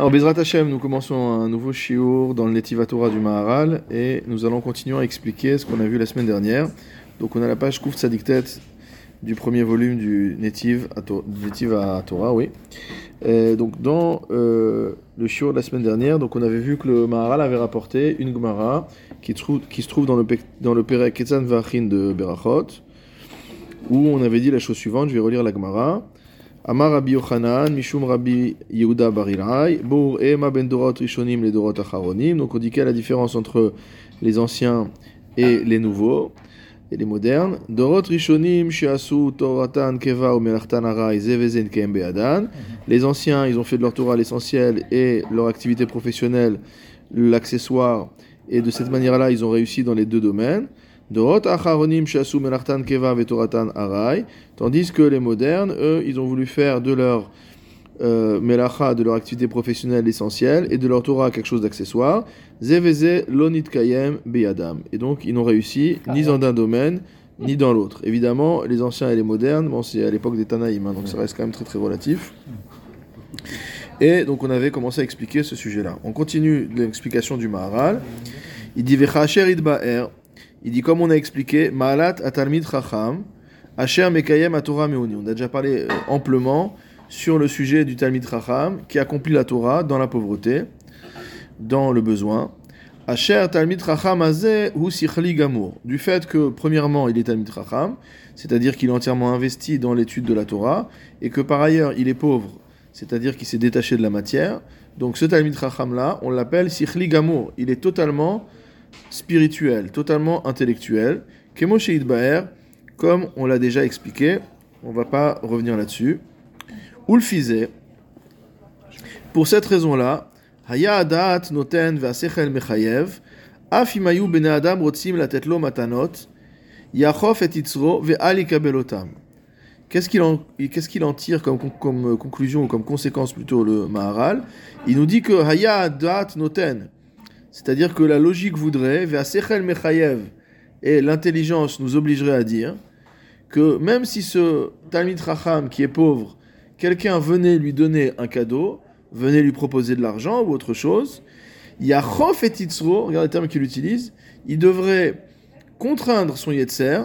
Alors, Bezrat Hashem, nous commençons un nouveau shiur dans le Netiva Torah du Maharal et nous allons continuer à expliquer ce qu'on a vu la semaine dernière. Donc, on a la page Kouf Tzadiktet du premier volume du Netiv à, Torah, oui. Et donc, dans euh, le shiur de la semaine dernière, donc on avait vu que le Maharal avait rapporté une Gemara qui, se trouve dans le, dans le Ketzan Vachin de Berachot, où on avait dit la chose suivante, je vais relire la Gemara. Amar Rabbi Yochanan, Mishum Rabbi Yehuda Barilai, Bour Ema ben Dorot Rishonim les Dorot Acharonim. Donc on dit quelle est la différence entre les anciens et les nouveaux et les modernes. Dorot Rishonim Shiasu Toratan Keva ou Melachtan Arai Zevezen Kem Beadan. Les anciens, ils ont fait de leur Torah l'essentiel et leur activité professionnelle l'accessoire. Et de cette manière-là, ils ont réussi dans les deux domaines. Dorot Acharonim Shasu Melachtan Keva Vetoratan Arai. Tandis que les modernes, eux, ils ont voulu faire de leur euh, melacha, de leur activité professionnelle essentielle, et de leur Torah quelque chose d'accessoire. Zeveze lonit kayem beyadam. Et donc, ils n'ont réussi ni dans un domaine, ni dans l'autre. Évidemment, les anciens et les modernes, bon, c'est à l'époque des Tanaïm, hein, donc ça reste quand même très très relatif. Et donc, on avait commencé à expliquer ce sujet-là. On continue l'explication du Maharal. Il dit. Il dit, comme on a expliqué, Ma'alat atalmid chacham. Asher Mekayem à Torah. On a déjà parlé euh, amplement sur le sujet du Talmid Chacham qui accomplit la Torah dans la pauvreté, dans le besoin. Asher Talmid Chacham Azeh hu sichli gamour. Du fait que, premièrement, il est Talmid Chacham, c'est-à-dire qu'il est entièrement investi dans l'étude de la Torah, et que par ailleurs, il est pauvre, c'est-à-dire qu'il s'est détaché de la matière. Donc ce Talmid Chacham là, on l'appelle sichli gamour. Il est totalement spirituel, totalement intellectuel. Kemo Sheid Baer, comme on l'a déjà expliqué, on va pas revenir là-dessus. Ulfizé, pour cette raison-là, Haya Adat Noten Vasechel Mechayev, Afimayu Bene Adam Rotzim Latetlo Matanot, Yachof et Itzro Ve'ali Kabelotam. Qu'est-ce qu'il en, tire comme conclusion ou comme conséquence plutôt le Maharal? Il nous dit que Haya Adat Noten, c'est-à-dire que la logique voudrait, Vasechel Mechayev, et l'intelligence nous obligerait à dire que même si ce Talmid Racham qui est pauvre, quelqu'un venait lui donner un cadeau, venait lui proposer de l'argent ou autre chose, Yachof et Titzro, regardez le terme qu'il utilise, il devrait contraindre son Yetzer,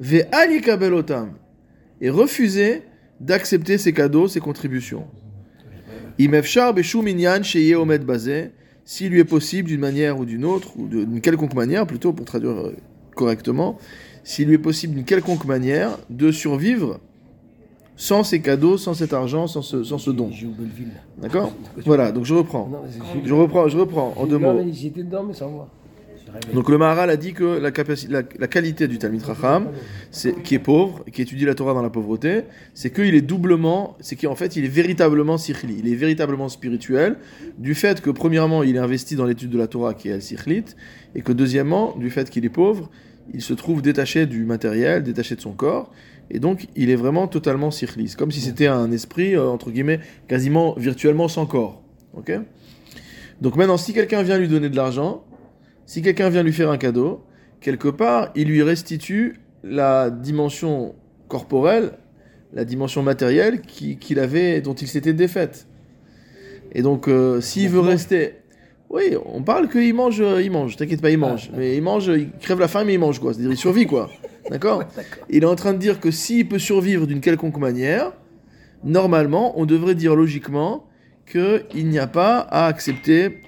Ve'ali kabelotam, et refuser d'accepter ses cadeaux, ses contributions. Imefchar beshum inyan sheye omed bazeh, s'il lui est possible d'une manière ou d'une autre, ou d'une quelconque manière, plutôt pour traduire euh, correctement, s'il lui est possible d'une quelconque manière de survivre sans ces cadeaux, sans cet argent, sans ce, sans ce don. D'accord? Voilà, donc je reprends. Je reprends, je reprends en deux mots. Donc le Maharal a dit que la, la, la qualité du Talmid Racham, qui est pauvre, qui étudie la Torah dans la pauvreté, c'est qu'il est doublement, c'est qu'en fait il est véritablement sikhli, il est véritablement spirituel, du fait que premièrement il est investi dans l'étude de la Torah qui est el sikhlit, et que deuxièmement, du fait qu'il est pauvre, il se trouve détaché du matériel, détaché de son corps, et donc il est vraiment totalement. C'est comme si c'était un esprit, euh, entre guillemets, quasiment virtuellement sans corps. Ok? Donc maintenant, si quelqu'un vient lui donner de l'argent, si quelqu'un vient lui faire un cadeau, quelque part, il lui restitue la dimension corporelle, la dimension matérielle qui- qu'il avait, dont il s'était défaite. Et donc, euh, s'il veut rester, oui, on parle qu'il mange, euh, il mange. T'inquiète pas, il mange. mais il mange, il crève la faim, mais il mange quoi. C'est-à-dire, il survit quoi. D'accord Il est en train de dire que s'il peut survivre d'une quelconque manière, normalement, on devrait dire logiquement qu'il n'y a pas à accepter,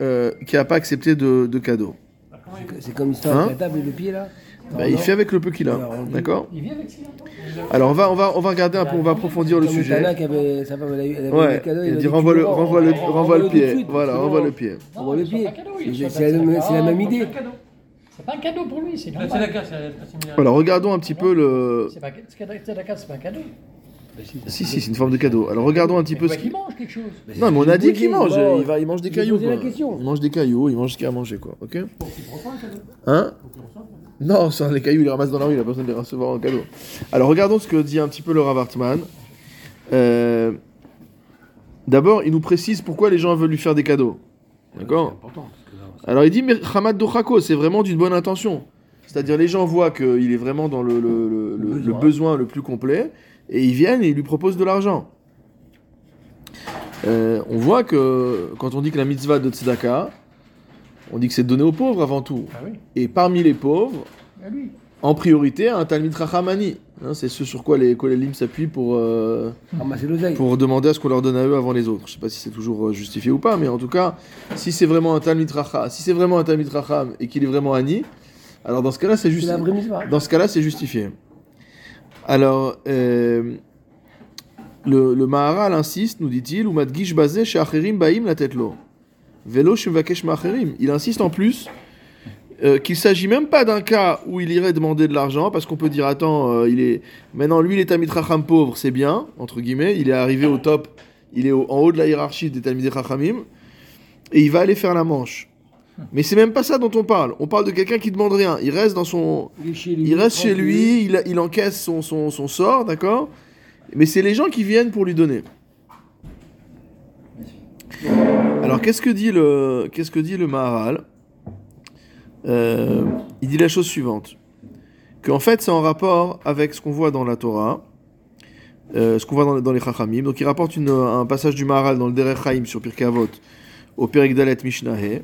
euh, qu'il n'y a pas accepté de, de cadeau. C'est- comme l'histoire Hein avec la table et le pied là? Bah, Non, il fait avec le peu qu'il a, d'accord Il vient avec ça. Alors on va, on va, on va regarder un peu, on va approfondir le sujet. Ouais, il a dit renvoie le, renvoie le, renvoie le pied. Voilà, renvoie le pied. On voit le c'est pas pied. un cadeau, C'est- la même- idée. C'est pas un cadeau. Pour lui, c'est La normal. Alors regardons un petit peu le. C'est pas c'est pas un cadeau. Si si, c'est une forme de cadeau. Alors regardons un petit peu ce qu'il qui. mange quelque chose. Non, mais on a dit qu'il mange. Il va, il mange des cailloux. quoi. Il mange des cailloux. Il mange ce qu'il a à manger, quoi. Ok. Hein Non, ça, les cailloux, il les ramasse dans la rue. Il a pas besoin de les recevoir en cadeau. Alors regardons ce que dit un petit peu le Rav Hartman. Euh, D'abord, il nous précise pourquoi les gens veulent lui faire des cadeaux. D'accord Alors il dit, mais Hamad Dochako, c'est vraiment d'une bonne intention. C'est-à-dire les gens voient qu'il est vraiment dans le, le- le- le- le besoin. besoin. le plus complet, et ils viennent et ils lui proposent de l'argent. euh, on voit que quand on dit que la mitzvah de tzedaka, on dit que c'est donné aux pauvres avant tout. Ah oui, Et parmi les pauvres, ah oui. en priorité, un Talmid Rachamani. Hein, c'est ce sur quoi les Kolelim s'appuient pour, euh, Ramasser l'oseille. pour demander à ce qu'on leur donne à eux avant les autres. Je sais pas si c'est toujours euh, justifié ou pas, mais en tout cas, si c'est vraiment un Talmid Racham, si c'est vraiment un Talmid Racham et qu'il est vraiment Ani, alors dans ce cas-là, c'est justifié. Dans ce cas-là, c'est justifié. Alors, euh, le, le Maharal insiste, nous dit-il, ou madgish chez Acherim baim la tête lo. Velo. Il insiste en plus euh, qu'il s'agit même pas d'un cas où il irait demander de l'argent, parce qu'on peut dire, attends, euh, il est maintenant lui, il est Tamid Racham pauvre, c'est bien, entre guillemets, il est arrivé au top, il est au- en haut de la hiérarchie des Talmidei Rachamim, et il va aller faire la manche. Mais c'est même pas ça dont on parle. On parle de quelqu'un qui demande rien. Il reste dans son, Il chez lui. il reste chez lui, il, il encaisse son, son, son sort, d'accord? Mais c'est les gens qui viennent pour lui donner. Alors qu'est-ce que dit le, qu'est-ce que dit le Maharal? Euh, Il dit la chose suivante. Qu'en fait c'est en rapport avec ce qu'on voit dans la Torah, euh, ce qu'on voit dans, dans les Chachamim. Donc il rapporte un passage du Maharal dans le Derech Chaim sur Pirkei Avot, au Perek Dalet Mishnahé.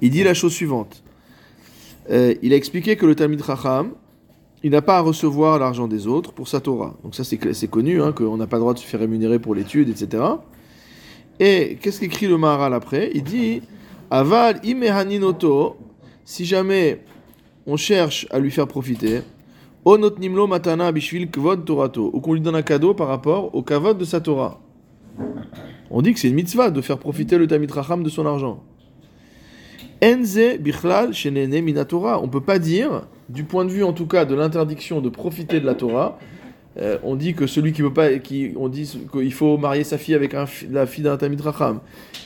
Il dit la chose suivante. Euh, il a expliqué que le Talmid Chacham, il n'a pas à recevoir l'argent des autres pour sa Torah. Donc ça c'est connu, hein, qu'on n'a pas le droit de se faire rémunérer pour l'étude, etc. Et qu'est-ce qu'écrit le Maharal après? Il dit Aval imehaninoto, si jamais on cherche à lui faire profiter, onot nimlo matana bishvil kvod torato, ou qu'on lui donne un cadeau par rapport au kavod de sa Torah. On dit que c'est une mitzvah de faire profiter le Talmid Chacham de son argent. Enze bichlal shenene minatora. On peut pas dire, du point de vue en tout cas de l'interdiction de profiter de la Torah, euh, on dit que celui qui veut pas, qui, on dit qu'il faut marier sa fille avec un la fille d'un Tamid Racham,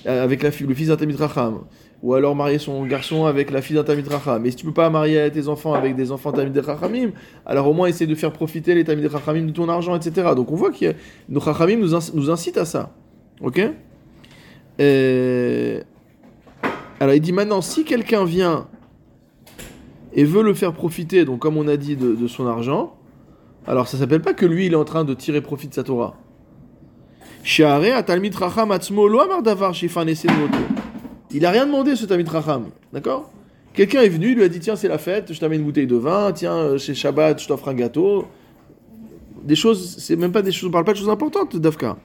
euh, avec la fille, le fils d'un Tamid Racham, ou alors marier son garçon avec la fille d'un Tamid Racham. Mais si tu peux pas marier tes enfants avec des enfants Tamid Rachamim, alors au moins essaie de faire profiter les Tamid Rachamim de ton argent, etc. Donc on voit que nos Rachamim nous, nous incitent à ça. Ok? Euh, alors il dit maintenant, si quelqu'un vient et veut le faire profiter, donc comme on a dit, de son argent, alors ça s'appelle pas que lui il est en train de tirer profit de sa Torah. Il a rien demandé ce talmid racham, d'accord? Quelqu'un est venu, il lui a dit tiens c'est la fête, je t'amène une bouteille de vin, tiens euh, chez Shabbat je t'offre un gâteau. Des choses, c'est même pas des choses, on parle pas de choses importantes Dafka.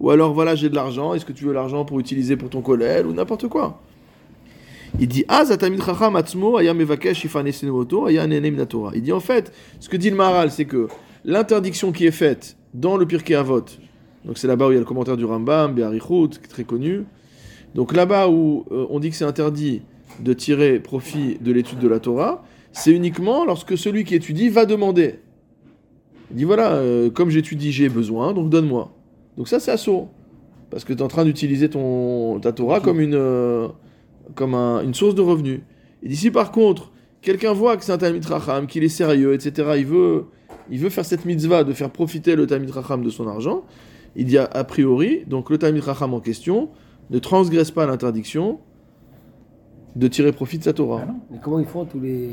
Ou alors voilà j'ai de l'argent, est-ce que tu veux l'argent pour utiliser pour ton collègue ou n'importe quoi? Il dit. Il dit en fait, ce que dit le Maharal, c'est que l'interdiction qui est faite dans le Pirkei Avot, donc c'est là-bas où il y a le commentaire du Rambam, Be'arichut, qui est très connu. Donc là-bas où euh, on dit que c'est interdit de tirer profit de l'étude de la Torah, c'est uniquement lorsque celui qui étudie va demander. Il dit voilà, euh, comme j'étudie, j'ai besoin, donc donne-moi. Donc ça, c'est assaut. Parce que tu es en train d'utiliser ton, ta Torah comme, une, euh, comme un- une source de revenus. Et d'ici, par contre, quelqu'un voit que c'est un Talmid Racham, qu'il est sérieux, etc., il veut, il veut faire cette mitzvah de faire profiter le Talmid Racham de son argent, il dit a, a priori, donc le Talmid Racham en question ne transgresse pas l'interdiction de tirer profit de sa Torah. Ah. Mais comment ils font tous les.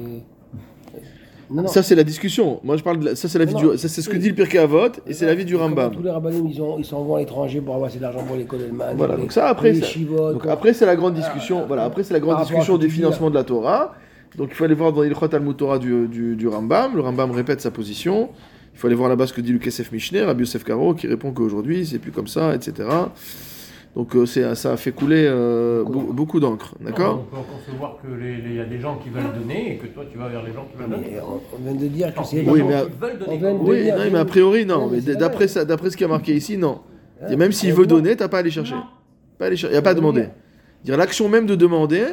Non, non. Ça, c'est la discussion. Moi, je parle de la- ça, c'est la vie du, ça, c'est ce que dit le Pirkei Avot, et c'est la vie du Rambam. Tous les rabbinim, ils, ont- ils s'en vont à l'étranger pour avoir assez d'argent pour les Kodelman. Voilà, donc ça, après, ça- Donc après, c'est la grande discussion. Voilà, après, c'est la grande discussion du financement de la Torah. Donc il faut aller voir dans l'Ilchot Talmud Torah du, du, du Rambam. Le Rambam répète sa position. Il faut aller voir là-bas ce que dit le Kesef Mishneh, Rabbi Yosef Karo, qui répond qu'aujourd'hui, c'est plus comme ça, etc. Donc euh, c'est- ça a fait couler euh, Beaucoup. beau- beaucoup d'encre. D'accord On peut concevoir qu'il y a des gens qui veulent donner et que toi tu vas vers les gens qui veulent donner. On, on vient de dire que c'est. les Oui, gens mais- qui veulent donner. on Oui, dire- non, mais a priori, non. Non, mais d'après ça- d'après ce qui a marqué ici, non. Et même s'il veut donner, t'as pas à aller chercher. Non. Pas aller chercher. Il n'y a pas à demander. Dire l'action même de demander,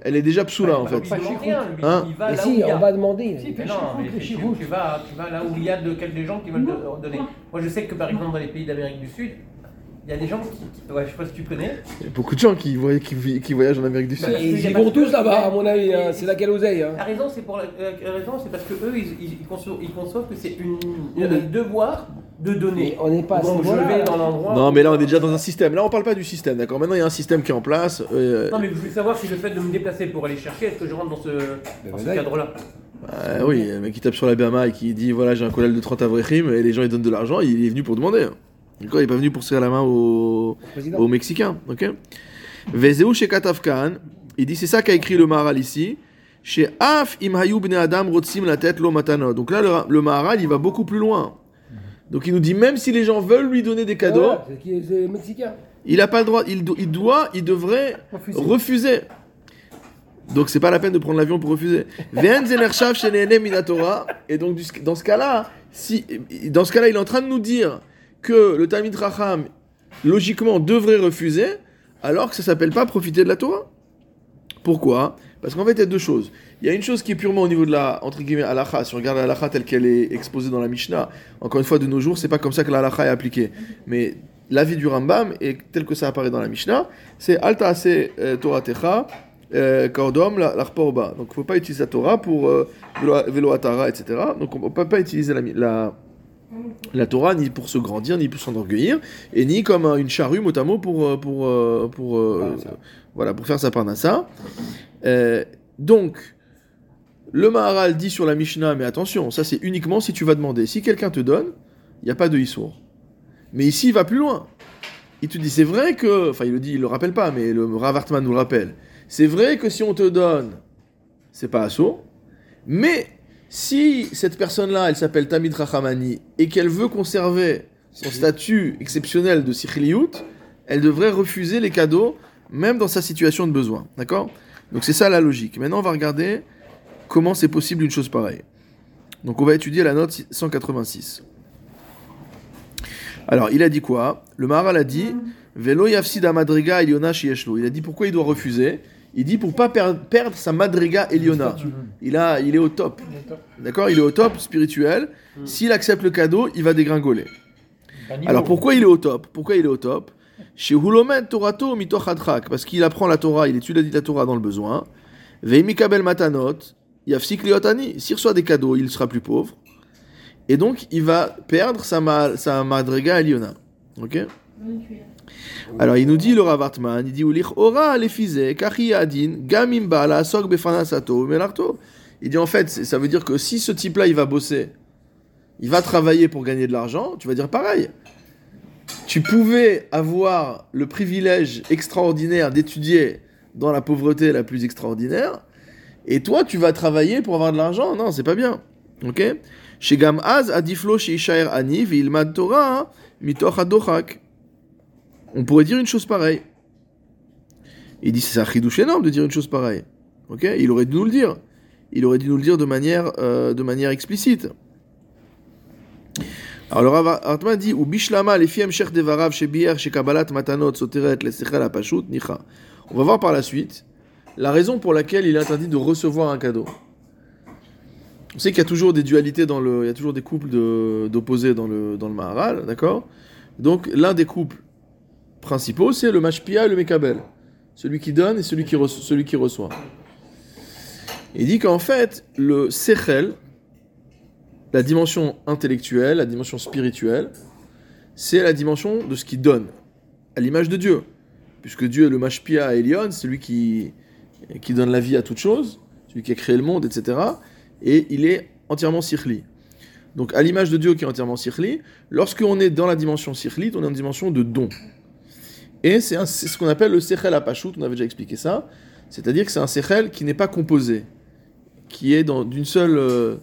elle est déjà psoula en Bah, fait. lui demander rien, lui, Hein il va où si, il on a. va demander. Si, Mais fais non, mais tu, tu vas, tu vas là où il y a de, quel- des gens qui veulent de- donner. Moi je sais que par exemple dans les pays d'Amérique du Sud, il y a des gens qui. qui- ouais, je sais pas si tu connais. Il y a beaucoup de gens qui, voy- qui, vi- qui voyagent en Amérique du Sud. Bah, Ils y vont tous là-bas, à mon avis. hein. C'est hein. La raison, c'est pour la, euh, la raison, c'est parce que eux, ils, ils, ils conçoivent, ils conçoivent que c'est une, un devoir de donner. Mais on n'est pas à ce Donc je niveau-là, vais là. dans l'endroit. Non, mais là on est déjà dans un système. Là on parle pas du système, d'accord? Maintenant il y a un système qui est en place. euh, Non, mais je voulais savoir si le fait de me déplacer pour aller chercher, est-ce que je rentre dans ce, dans ce voilà. cadre-là? Euh, oui, le mec qui tape sur la BMA et qui dit voilà j'ai un collègue de 30 avrechim et les gens ils donnent de l'argent, il est venu pour demander. D'accord Il n'est pas venu pour serrer la main au, Président. aux Mexicains. Ok Vezeu chez Katafkan, il dit c'est ça qu'a écrit le Maharal ici. Chez Af im hayu bnei adam rotzim la tête. Donc là, le, le Maharal, il va beaucoup plus loin. Donc il nous dit même si les gens veulent lui donner des cadeaux, c'est mexicain. il n'a pas le droit, il, do- il doit, il devrait Refuser. refuser. Donc c'est pas la peine de prendre l'avion pour refuser. Et donc dans ce cas-là, si dans ce cas-là, il est en train de nous dire que le Talmid Racham logiquement devrait refuser, alors que ça s'appelle pas profiter de la Torah. Pourquoi? Parce qu'en fait, il y a deux choses. Il y a une chose qui est purement au niveau de la entre guillemets halakha. Si on regarde la halakha telle qu'elle est exposée dans la Mishnah, encore une fois de nos jours, c'est pas comme ça que la halakha est appliquée. Mais l'avis du Rambam et tel que ça apparaît dans la Mishnah, c'est alta ase euh, Torah techa euh, kordom la l'arporba. Donc, il faut pas utiliser la Torah pour euh, velo- velo atara, etc. Donc, on peut pas utiliser la, la la Torah ni pour se grandir, ni pour s'enorgueillir, et ni comme une charrue mot à mot pour, euh, pour, euh, pour, euh, voilà, pour faire sa parnassa. Euh, donc, le Maharal dit sur la Mishnah, mais attention, ça c'est uniquement si tu vas demander. Si quelqu'un te donne, il n'y a pas de Issour. Mais ici, il va plus loin. Il te dit, c'est vrai que, enfin il le dit, il le rappelle pas, mais le Rav Hartman nous le rappelle. C'est vrai que si on te donne, c'est pas assourd, mais si cette personne-là, elle s'appelle Tamid Rachamani et qu'elle veut conserver son statut exceptionnel de Sichliout, elle devrait refuser les cadeaux, même dans sa situation de besoin. D'accord? Donc c'est ça la logique. Maintenant, on va regarder comment c'est possible une chose pareille. Donc on va étudier la note 186. Alors, il a dit quoi? Le Maharal a dit Velo yafsida madriga eliona shieshlo. Il a dit pourquoi il doit refuser? Il dit pour pas per- perdre sa madriga eliona. Il, a, il est au top. D'accord Il est au top spirituel. S'il accepte le cadeau, il va dégringoler. Niveau. Alors pourquoi il est au top? Pourquoi il est au top? Chez Hulomen Torato mitoch hadrak, parce qu'il apprend la Torah, il étudie la Torah dans le besoin. Veimikabel matanot, yafsik liotani. S'il reçoit des cadeaux, il sera plus pauvre. Et donc il va perdre sa, ma, sa madrega eliona. Ok? Alors il nous dit le Rav Hartman, il dit Ulich ora kachi adin gamim bala sok befanasato melarto. Il dit en fait, ça veut dire que si ce type-là il va bosser, il va travailler pour gagner de l'argent, tu vas dire pareil. Tu pouvais avoir le privilège extraordinaire d'étudier dans la pauvreté la plus extraordinaire, et toi tu vas travailler pour avoir de l'argent. Non, c'est pas bien. Ok? Chez Gamaz, Adiflo, chez Ishaer Ani, Vilmad Torah, mitoch adochak. On pourrait dire une chose pareille. Il dit c'est un chidouche énorme de dire une chose pareille. Ok? Il aurait dû nous le dire. Il aurait dû nous le dire de manière, euh, de manière explicite. Alors le Rav dit ou bishlama les fiem devarav chez bier chez kabbalat matanot soteret les apashut nicha. On va voir par la suite la raison pour laquelle il est interdit de recevoir un cadeau. On sait qu'il y a toujours des dualités dans le, il y a toujours des couples d'opposés dans le dans le Maharal, d'accord? Donc l'un des couples principaux c'est le mashpia et le mekabel, celui qui donne et celui qui reçoit. Il dit qu'en fait le sechel la dimension intellectuelle, la dimension spirituelle, c'est la dimension de ce qui donne, à l'image de Dieu. Puisque Dieu est le Mashpia Elion, celui qui, qui donne la vie à toute chose, celui qui a créé le monde, etc. Et il est entièrement sirli. Donc à l'image de Dieu qui est entièrement sirli, lorsque on est dans la dimension sirli, on est en dimension de don. Et c'est ce qu'on appelle le sechel apashut, on avait déjà expliqué ça. C'est-à-dire que c'est un sechel qui n'est pas composé, qui est d'une seule... euh,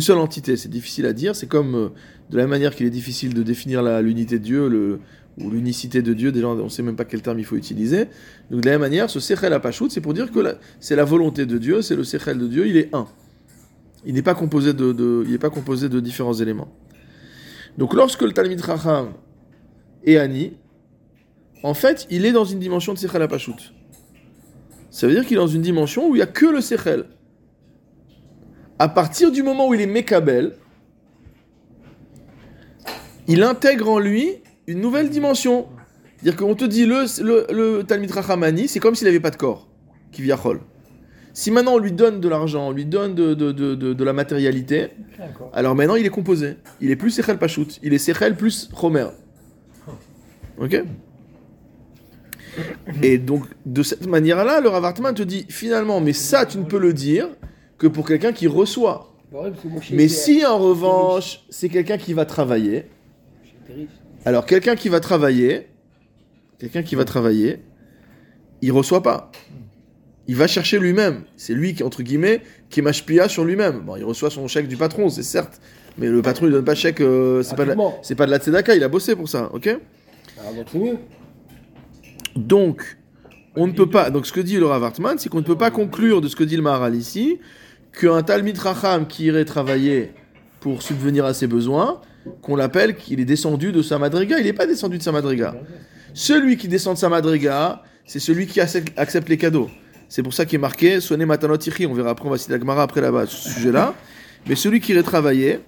seule entité. C'est difficile à dire. C'est comme euh, de la même manière qu'il est difficile de définir l'unité de Dieu ou l'unicité de Dieu. Déjà, on ne sait même pas quel terme il faut utiliser. Donc, de la même manière, ce Sechel Apashut, c'est pour dire que c'est la volonté de Dieu, c'est le Sechel de Dieu, il est un. Il n'est pas composé de, de- pas composé de différents éléments. Donc, lorsque le Talmid Chacham est Ani, en fait, il est dans une dimension de Sechel Apashut. Ça veut dire qu'il est dans une dimension où il n'y a que le Sechel à partir du moment où il est Mekabel, il intègre en lui une nouvelle dimension. C'est-à-dire qu'on te dit le, le, le Talmid Rachamani, c'est comme s'il n'avait pas de corps, qui viachol. Si maintenant on lui donne de l'argent, on lui donne de, de, de, de, de la matérialité, alors maintenant il est composé. Il est plus Sechel Pashut, il est Sechel plus Chomer. Ok? Et donc, de cette manière-là, le Rav Hartman te dit finalement, mais ça, tu ne peux le dire que pour quelqu'un qui reçoit. Moshe Mais si en revanche, c'est quelqu'un qui va travailler. Alors, quelqu'un qui va travailler, quelqu'un qui va travailler, il reçoit pas. Il va chercher lui-même. C'est lui qui, entre guillemets, qui est machpia sur lui-même. Bon, il reçoit son chèque du patron, c'est certes. Mais le patron, il donne pas de chèque, euh, c'est pas, de la- c'est pas de la tzedaka, il a bossé pour ça, ok? Alors donc on ne peut pas. Donc, ce que dit le Rav Hartman, c'est qu'on ne peut pas conclure de ce que dit le Maharal ici qu'un Talmid Racham qui irait travailler pour subvenir à ses besoins, qu'on l'appelle qu'il est descendu de sa madriga. Il n'est pas descendu de sa madriga. Celui qui descend de sa madriga, c'est celui qui accepte les cadeaux. C'est pour ça qu'il est marqué Sonne Matanot Ichi. On verra après, on va citer la Gemara après là-bas, sur ce sujet-là. Mais celui qui irait travailler,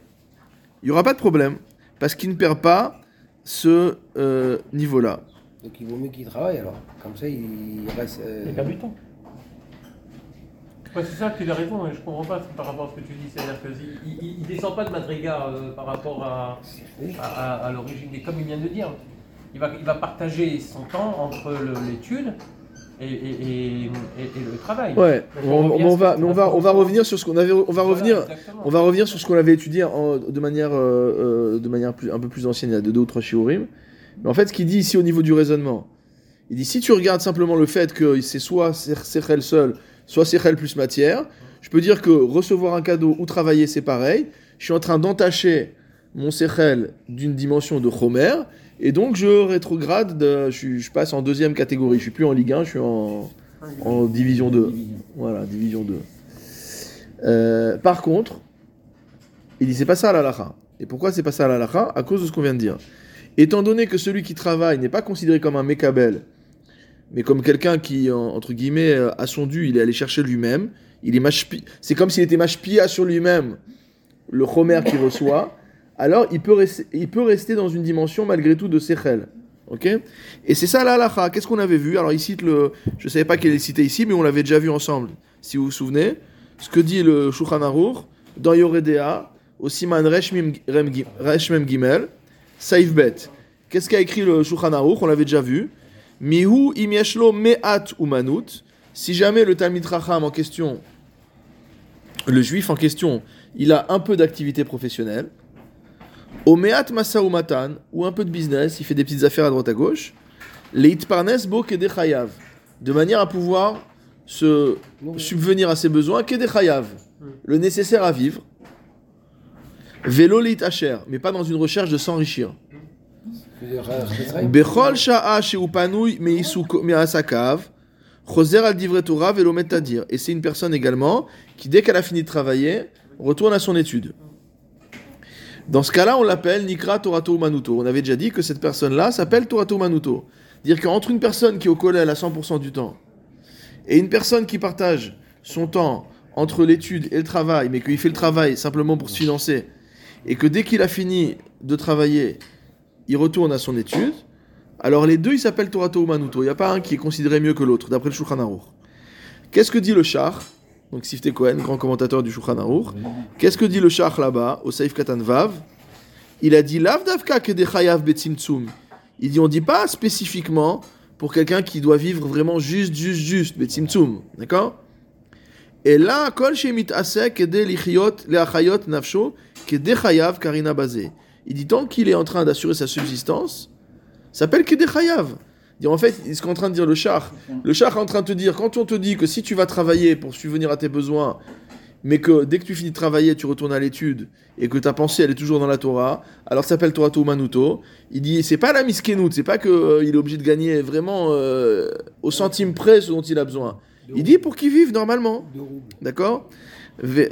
il n'y aura pas de problème. Parce qu'il ne perd pas ce euh, niveau-là. Donc il vaut mieux qu'il travaille alors. Comme ça, il reste. euh, Il perd du temps. Ouais, c'est ça, tu as raison, et je comprends pas par rapport à ce que tu dis. C'est-à-dire qu'il ne descend pas de Madriga euh, par rapport à, à, à- à l'origine. Et comme il vient de dire, il va, il va partager son temps entre l'étude et, et, et- et- et le travail. Ouais, on, va, mais on va, a on va revenir sur ce qu'on avait, on va Voilà, revenir, exactement. on va revenir sur ce qu'on avait étudié en- de manière, euh, euh, de manière plus, un peu plus ancienne, il y a de deux ou trois shiurim. Mais en fait, ce qu'il dit ici au niveau du raisonnement, il dit si tu regardes simplement le fait que c'est soit sechel seul, soit sechel plus matière, je peux dire que recevoir un cadeau ou travailler c'est pareil. Je suis en train d'entacher mon sechel d'une dimension de chomer, et donc je rétrograde, de, je, passe en deuxième catégorie. Je suis plus en Ligue 1, je suis en, division 2. Voilà, division 2. Euh, par contre, il dit c'est pas ça l'alacha. Et pourquoi c'est pas ça l'alacha À cause de ce qu'on vient de dire. Étant donné que celui qui travaille n'est pas considéré comme un mekabel, mais comme quelqu'un qui, en- entre guillemets, euh, a son dû, il est allé chercher lui-même, il est mashpi- c'est comme s'il était mashpia sur lui-même, le chomer qu'il reçoit, alors il peut, rester, il peut rester dans une dimension malgré tout de sechel. Ok? Et c'est ça l'alacha. Qu'est-ce qu'on avait vu? Alors il cite le. Je ne savais pas qu'il est cité ici, mais on l'avait déjà vu ensemble, si vous vous souvenez. Ce que dit le Shulchan dans Yoredea, au Siman Resh Mem Rem Gi- Resh Mem Gimel, Saif Bet. Qu'est-ce qu'a écrit le Shulchan Aruch? On l'avait déjà vu. Mihu im yeshlo me'at umanut. Si jamais le Talmid Racham en question, le juif en question, il a un peu d'activité professionnelle, au me'at masa matan, ou un peu de business, il fait des petites affaires à droite à gauche, leit parnes bo kede chayav, de manière à pouvoir se subvenir à ses besoins, kede chayav, le nécessaire à vivre, vélo leit asher, mais pas dans une recherche de s'enrichir. Bechol sha'a she'upanui me'isuko- me'asakav, choser al divrei Torah metadir. Et c'est une personne également qui, dès qu'elle a fini de travailler, retourne à son étude. Dans ce cas-là, on l'appelle Nikra Torato Manuto. On avait déjà dit que cette personne-là s'appelle Torato Manuto. Dire qu'entre une personne qui est au collège à 100% du temps et une personne qui partage son temps entre l'étude et le travail, mais qu'il fait le travail simplement pour se financer, et que dès qu'il a fini de travailler, il retourne à son étude, alors les deux ils s'appellent Torato Manuto. Il n'y a pas un qui est considéré mieux que l'autre, d'après le Shulchan. Qu'est-ce que dit le Shach Donc Sifte Cohen, grand commentateur du Shulchan. Qu'est-ce que dit le Shach là-bas, au Saif Katan Vav? Il a dit Lav Davka Chayav Betzimtzum. Il dit on dit pas spécifiquement pour quelqu'un qui doit vivre vraiment juste, juste, juste, Betzimtzum. D'accord? Et là, Kol Shemit Ase Kede Lichiot Leachayot Nafsho Chayav Karina Bazé. Il dit tant qu'il est en train d'assurer sa subsistance, ça s'appelle Kede Chayav. Il dit, En fait, ce qu'est en train de dire le char, le char est en train de te dire, quand on te dit que si tu vas travailler pour subvenir à tes besoins, mais que dès que tu finis de travailler, tu retournes à l'étude, et que ta pensée, elle est toujours dans la Torah, alors ça s'appelle Torah Manuto. Il dit, c'est pas la miskenout, c'est pas qu'il il est obligé de gagner vraiment euh, au centime près ce dont il a besoin. Il dit pour qu'il vive normalement. D'accord?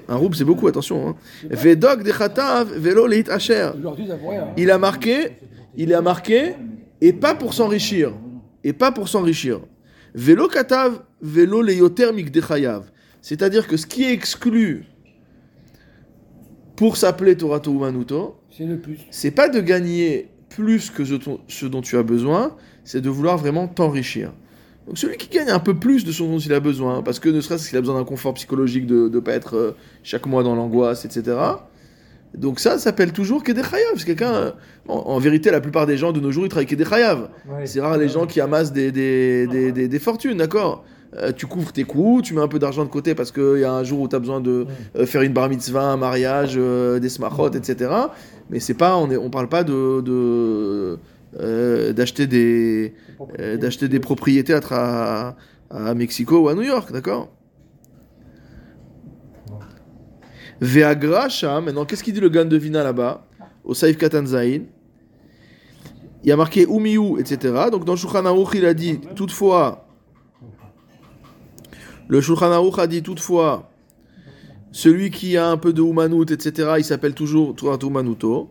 Un rouble, c'est beaucoup, attention. Hein. De chatav, velo leit asher. Il a marqué, il a marqué, et pas pour s'enrichir. Et pas pour s'enrichir. Vélo katav, leyoter mikdechayav. C'est-à-dire que ce qui est exclu pour s'appeler Torah Manuto, C'est pas de gagner plus que ce dont tu as besoin, c'est de vouloir vraiment t'enrichir. Donc celui qui gagne un peu plus de ce dont il a besoin, parce que ne serait-ce qu'il a besoin d'un confort psychologique, de ne pas être euh, chaque mois dans l'angoisse, etc. Donc ça, ça s'appelle toujours Kedechayav. C'est quelqu'un... euh, bon, en vérité, la plupart des gens de nos jours, ils travaillent Kedechayav. Ouais. C'est rare les gens qui amassent des, des, des, des- des fortunes, d'accord euh, tu couvres tes coûts, tu mets un peu d'argent de côté parce qu'il y a un jour où tu as besoin de faire une bar mitzvah, un mariage, des smachot, etc. Mais c'est pas, on ne on parle pas de, de, d'acheter des, euh, d'acheter des propriétés à, tra- à Mexico ou à New York, d'accord Veagra maintenant qu'est-ce qu'il dit le Gan de Vina là-bas Au Saif Katanzaïn Il y a marqué Umiyu, etc. Donc dans le Shulchan Aruch, il a dit toutefois, le Shulchan Aruch a dit toutefois, celui qui a un peu de Umanut, etc., il s'appelle toujours Torah Umanuto.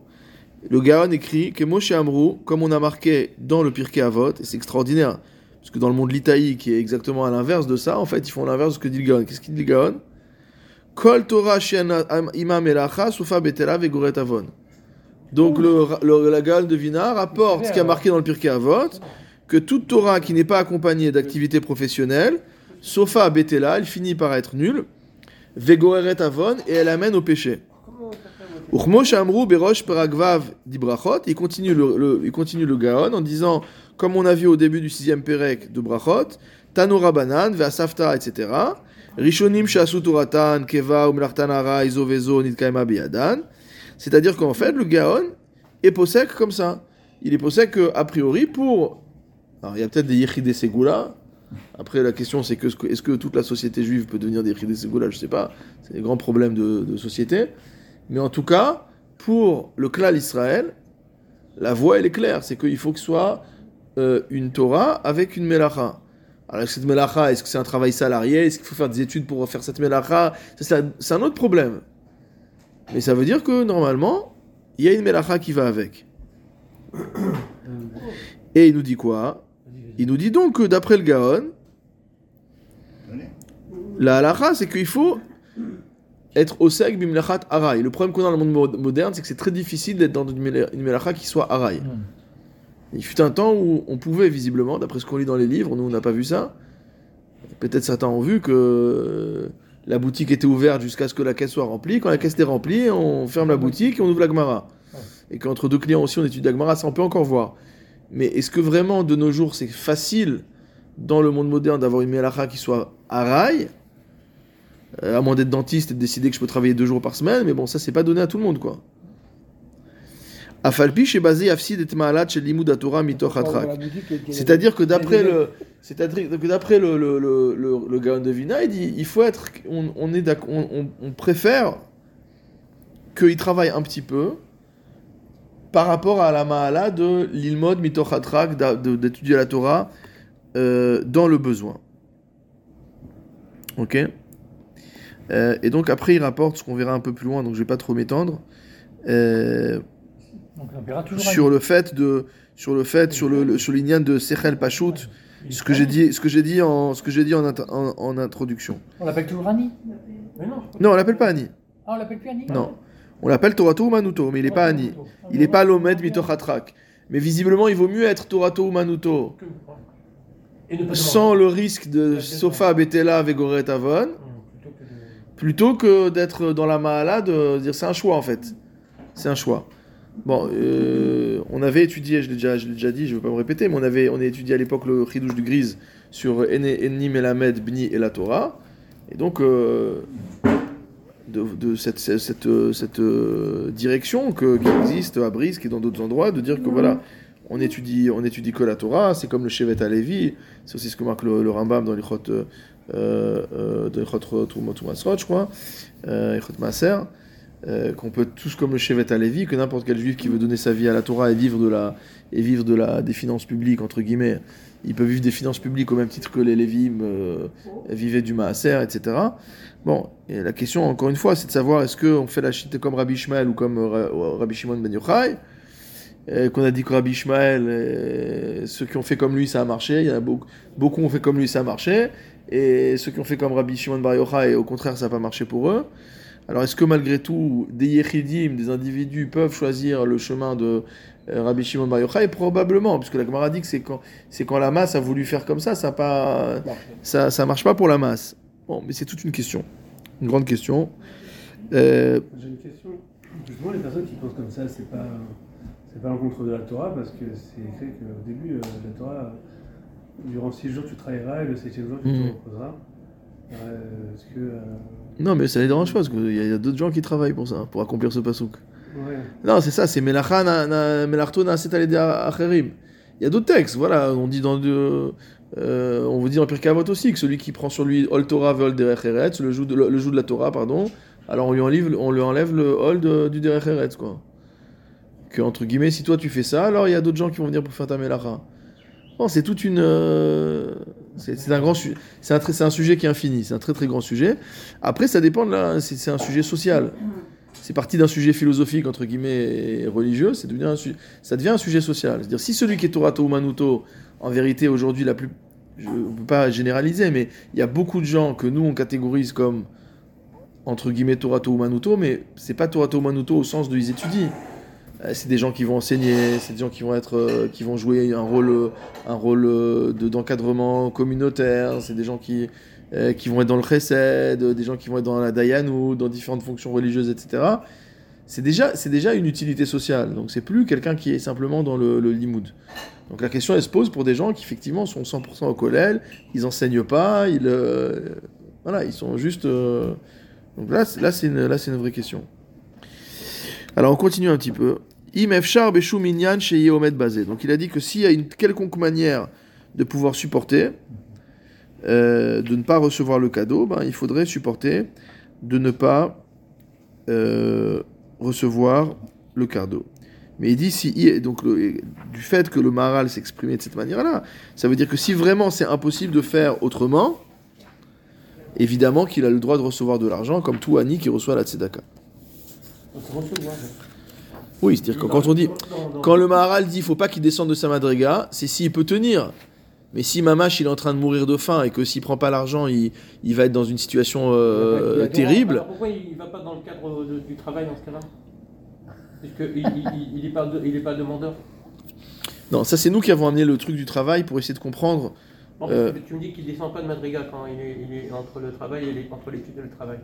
Le Gaon écrit que Moshe Amrou, comme on a marqué dans le Pirkei Avot, et c'est extraordinaire, parce que dans le monde l'Itaï, qui est exactement à l'inverse de ça, en fait, ils font l'inverse de ce que dit le Gaon. Qu'est-ce qu'il dit le Gaon? Kol Torah imam melacha sufa betela vegoret avon. Donc le, le, la Gaon de Vina rapporte ce qui a marqué dans le Pirkei Avot, que toute Torah qui n'est pas accompagnée d'activité professionnelle, sofa betela, elle finit par être nulle, vegoret avon, et elle amène au péché. Il continue le, le- il continue le Gaon en disant, comme on a vu au début du sixième Perek de Brachot, Tanora Banan, etc. Rishonim Shasu Toratan, Keva, Umlartanara, Izovezo, Nitkaima Biadan. C'est-à-dire qu'en fait, le Gaon est possèque comme ça. Il est possèque a priori pour. Alors il y a peut-être des Yechidé Segula. Après, la question c'est que est-ce que toute la société juive peut devenir des Yechidé Segula? Je sais pas. C'est des grands problèmes de société. Mais en tout cas, pour le klal Israël, la voie elle est claire, c'est qu'il faut que ce soit euh, une Torah avec une melacha. Alors cette melacha, est-ce que c'est un travail salarié? Est-ce qu'il faut faire des études pour faire cette melacha? C'est un autre problème. Mais ça veut dire que normalement, il y a une melacha qui va avec. Et il nous dit quoi? Il nous dit donc que d'après le Gaon, la halacha, c'est qu'il faut être oseg bimlechat aray. Le problème qu'on a dans le monde mo- moderne, c'est que c'est très difficile d'être dans une, mela- une melacha qui soit aray. Il fut un temps où on pouvait visiblement, d'après ce qu'on lit dans les livres, nous on n'a pas vu ça. Peut-être certains ont vu que la boutique était ouverte jusqu'à ce que la caisse soit remplie. Quand la caisse était remplie, on ferme la boutique et on ouvre la Gemara. Et qu'entre deux clients aussi on étudie la Gemara, ça on peut encore voir. Mais est-ce que vraiment de nos jours c'est facile dans le monde moderne d'avoir une melacha qui soit aray euh, à moins d'être dentiste et de décider que je peux travailler deux jours par semaine, mais bon, ça c'est pas donné à tout le monde quoi. Afalpi chez basé Afsid et Maalat chez Limud Torah mitoch. C'est-à-dire que d'après le, c'est-à-dire que d'après le le le le, le Gaon de Vina, il dit il faut être, on, on est on, on, on préfère qu'il travaille un petit peu par rapport à la Mahala de l'ilmod mitoch de- d'étudier la Torah euh, dans le besoin. Ok? Euh, et donc après il rapporte ce qu'on verra un peu plus loin, donc je vais pas trop m'étendre. Euh, sur le fait de sur le fait sur le, le- sur de Sechel Pachout ce que j'ai dit ce que j'ai dit en ce que j'ai dit en, int- en, en introduction. On l'appelle toujours Annie? Mais non. non on l'appelle pas Ani Ah, on l'appelle plus Annie? Non. On l'appelle Torato ou Manuto mais il est pas Ani il est pas Lomed Mitochatrak mais visiblement il vaut mieux être Torato ou Manuto. Ne sans le risque de Sofa Betela Vegoret Avon. Plutôt que d'être dans la Mahala de dire c'est un choix en fait. C'est un choix. Bon, euh, on avait étudié, je l'ai déjà, je déjà dit, je ne vais pas me répéter, mais on avait on a étudié à l'époque le Chidouche du Grise sur Enni Melamed, Bni et la Torah. Et donc, euh, de, de cette, cette, cette, euh, cette, direction que, qui existe à Brisk et dans d'autres endroits, de dire que voilà, on étudie, on étudie que la Torah, c'est comme le Shevet Alevi, c'est aussi ce que marque le, le Rambam dans les Chot, euh, euh, Tumasrot, je crois, euh, Maaser euh, qu'on peut tous comme le Shevet Alevi, que n'importe quel juif qui veut donner sa vie à la Torah et vivre de la et vivre de la des finances publiques entre guillemets, il peut vivre des finances publiques au même titre que les Lévim euh, vivaient du Maaser, etc. Bon, et la question encore une fois, c'est de savoir est-ce qu'on fait la chute comme Rabbi Ishmael ou comme euh, Rabbi Shimon ben Yochai, qu'on a dit que Rabbi Ishmael, euh, ceux qui ont fait comme lui, ça a marché. Il y a beaucoup, beaucoup ont fait comme lui, ça a marché. Et ceux qui ont fait comme Rabbi Shimon bar Yochai, au contraire, ça n'a pas marché pour eux. Alors, est-ce que malgré tout, des Yechidim, des individus peuvent choisir le chemin de euh, Rabbi Shimon bar Yochai? Probablement, puisque la Gemara dit que c'est quand, la masse a voulu faire comme ça, ça ça marche pas pour la masse. Bon, mais c'est toute une question, une grande question. Euh, J'ai une question. Justement, les personnes qui pensent comme ça, c'est pas, c'est pas l'encontre de la Torah parce que c'est écrit qu'au début, euh, la Torah, durant six jours tu travailleras et le septième jour tu Mhm. te reposeras. Euh, que. euh, Non, mais ça les dérange pas, parce qu'il y a, d'autres gens qui travaillent pour ça, pour accomplir ce pasouk. Ouais. Non, c'est ça, c'est Melacha yedei acherim. Il y a d'autres textes, voilà, on dit dans euh, on vous dit dans Pirkei Avot aussi que celui qui prend sur lui Ol Torah ve Ol Derech le joug de, le joug de la Torah, pardon, alors on lui enlève, on lui enlève le Ol du Derech Eretz, quoi. Que, entre guillemets, si toi tu fais ça, alors il y a d'autres gens qui vont venir pour faire ta Melacha. Non, c'est toute une. euh, c'est un grand c'est un, un sujet qui est infini, c'est un très très grand sujet. Après, ça dépend de. C'est un sujet social. C'est parti d'un sujet philosophique, entre guillemets, et religieux, c'est devenu un ça devient un sujet social. C'est-à-dire, si celui qui est Torato ou Manuto, en vérité, aujourd'hui, la plus. Je ne peux pas généraliser, mais il y a beaucoup de gens que nous, on catégorise comme, entre guillemets, Torato ou Manuto, mais c'est pas Torato ou Manuto au sens de ils étudient. Euh, C'est des gens qui vont enseigner, c'est des gens qui vont être, euh, qui vont jouer un rôle, euh, un rôle de d'encadrement communautaire. C'est des gens qui, qui vont être dans le chesed, des gens qui vont être dans la dayanou, dans différentes fonctions religieuses, etc. C'est déjà, déjà une utilité sociale. Donc c'est plus quelqu'un qui est simplement dans le, le limoud. Donc la question elle se pose pour des gens qui effectivement sont 100% au collège, ils enseignent pas, ils, voilà, ils sont juste. donc là, là c'est une, là c'est une vraie question. Alors on continue un petit peu. Im efshar beshum inyan sheyeh omed basé. Donc il a dit que s'il y a une quelconque manière de pouvoir supporter, euh, de ne pas recevoir le cadeau, ben, il faudrait supporter de ne pas euh, recevoir le cadeau. Mais il dit si donc du fait que le maral s'exprimait de cette manière-là, ça veut dire que si vraiment c'est impossible de faire autrement, évidemment qu'il a le droit de recevoir de l'argent comme tout Ani qui reçoit la tzedaka. Oui, c'est-à-dire que quand on dit quand le Maharal dit faut pas qu'il descende de sa madriga, c'est s'il peut tenir. Mais si Mamash il est en train de mourir de faim et que s'il prend pas l'argent, il, il va être dans une situation euh, terrible. Pourquoi il ne va pas dans le cadre de- du travail dans ce cas-là? Puisqu'il il, il, est pas de- il est pas demandeur. Non, ça c'est nous qui avons amené le truc du travail pour essayer de comprendre. Non, Euh. parce Tu me dis qu'il descend pas de Madrigal quand il est, il est entre le travail et les- entre l'étude et le travail.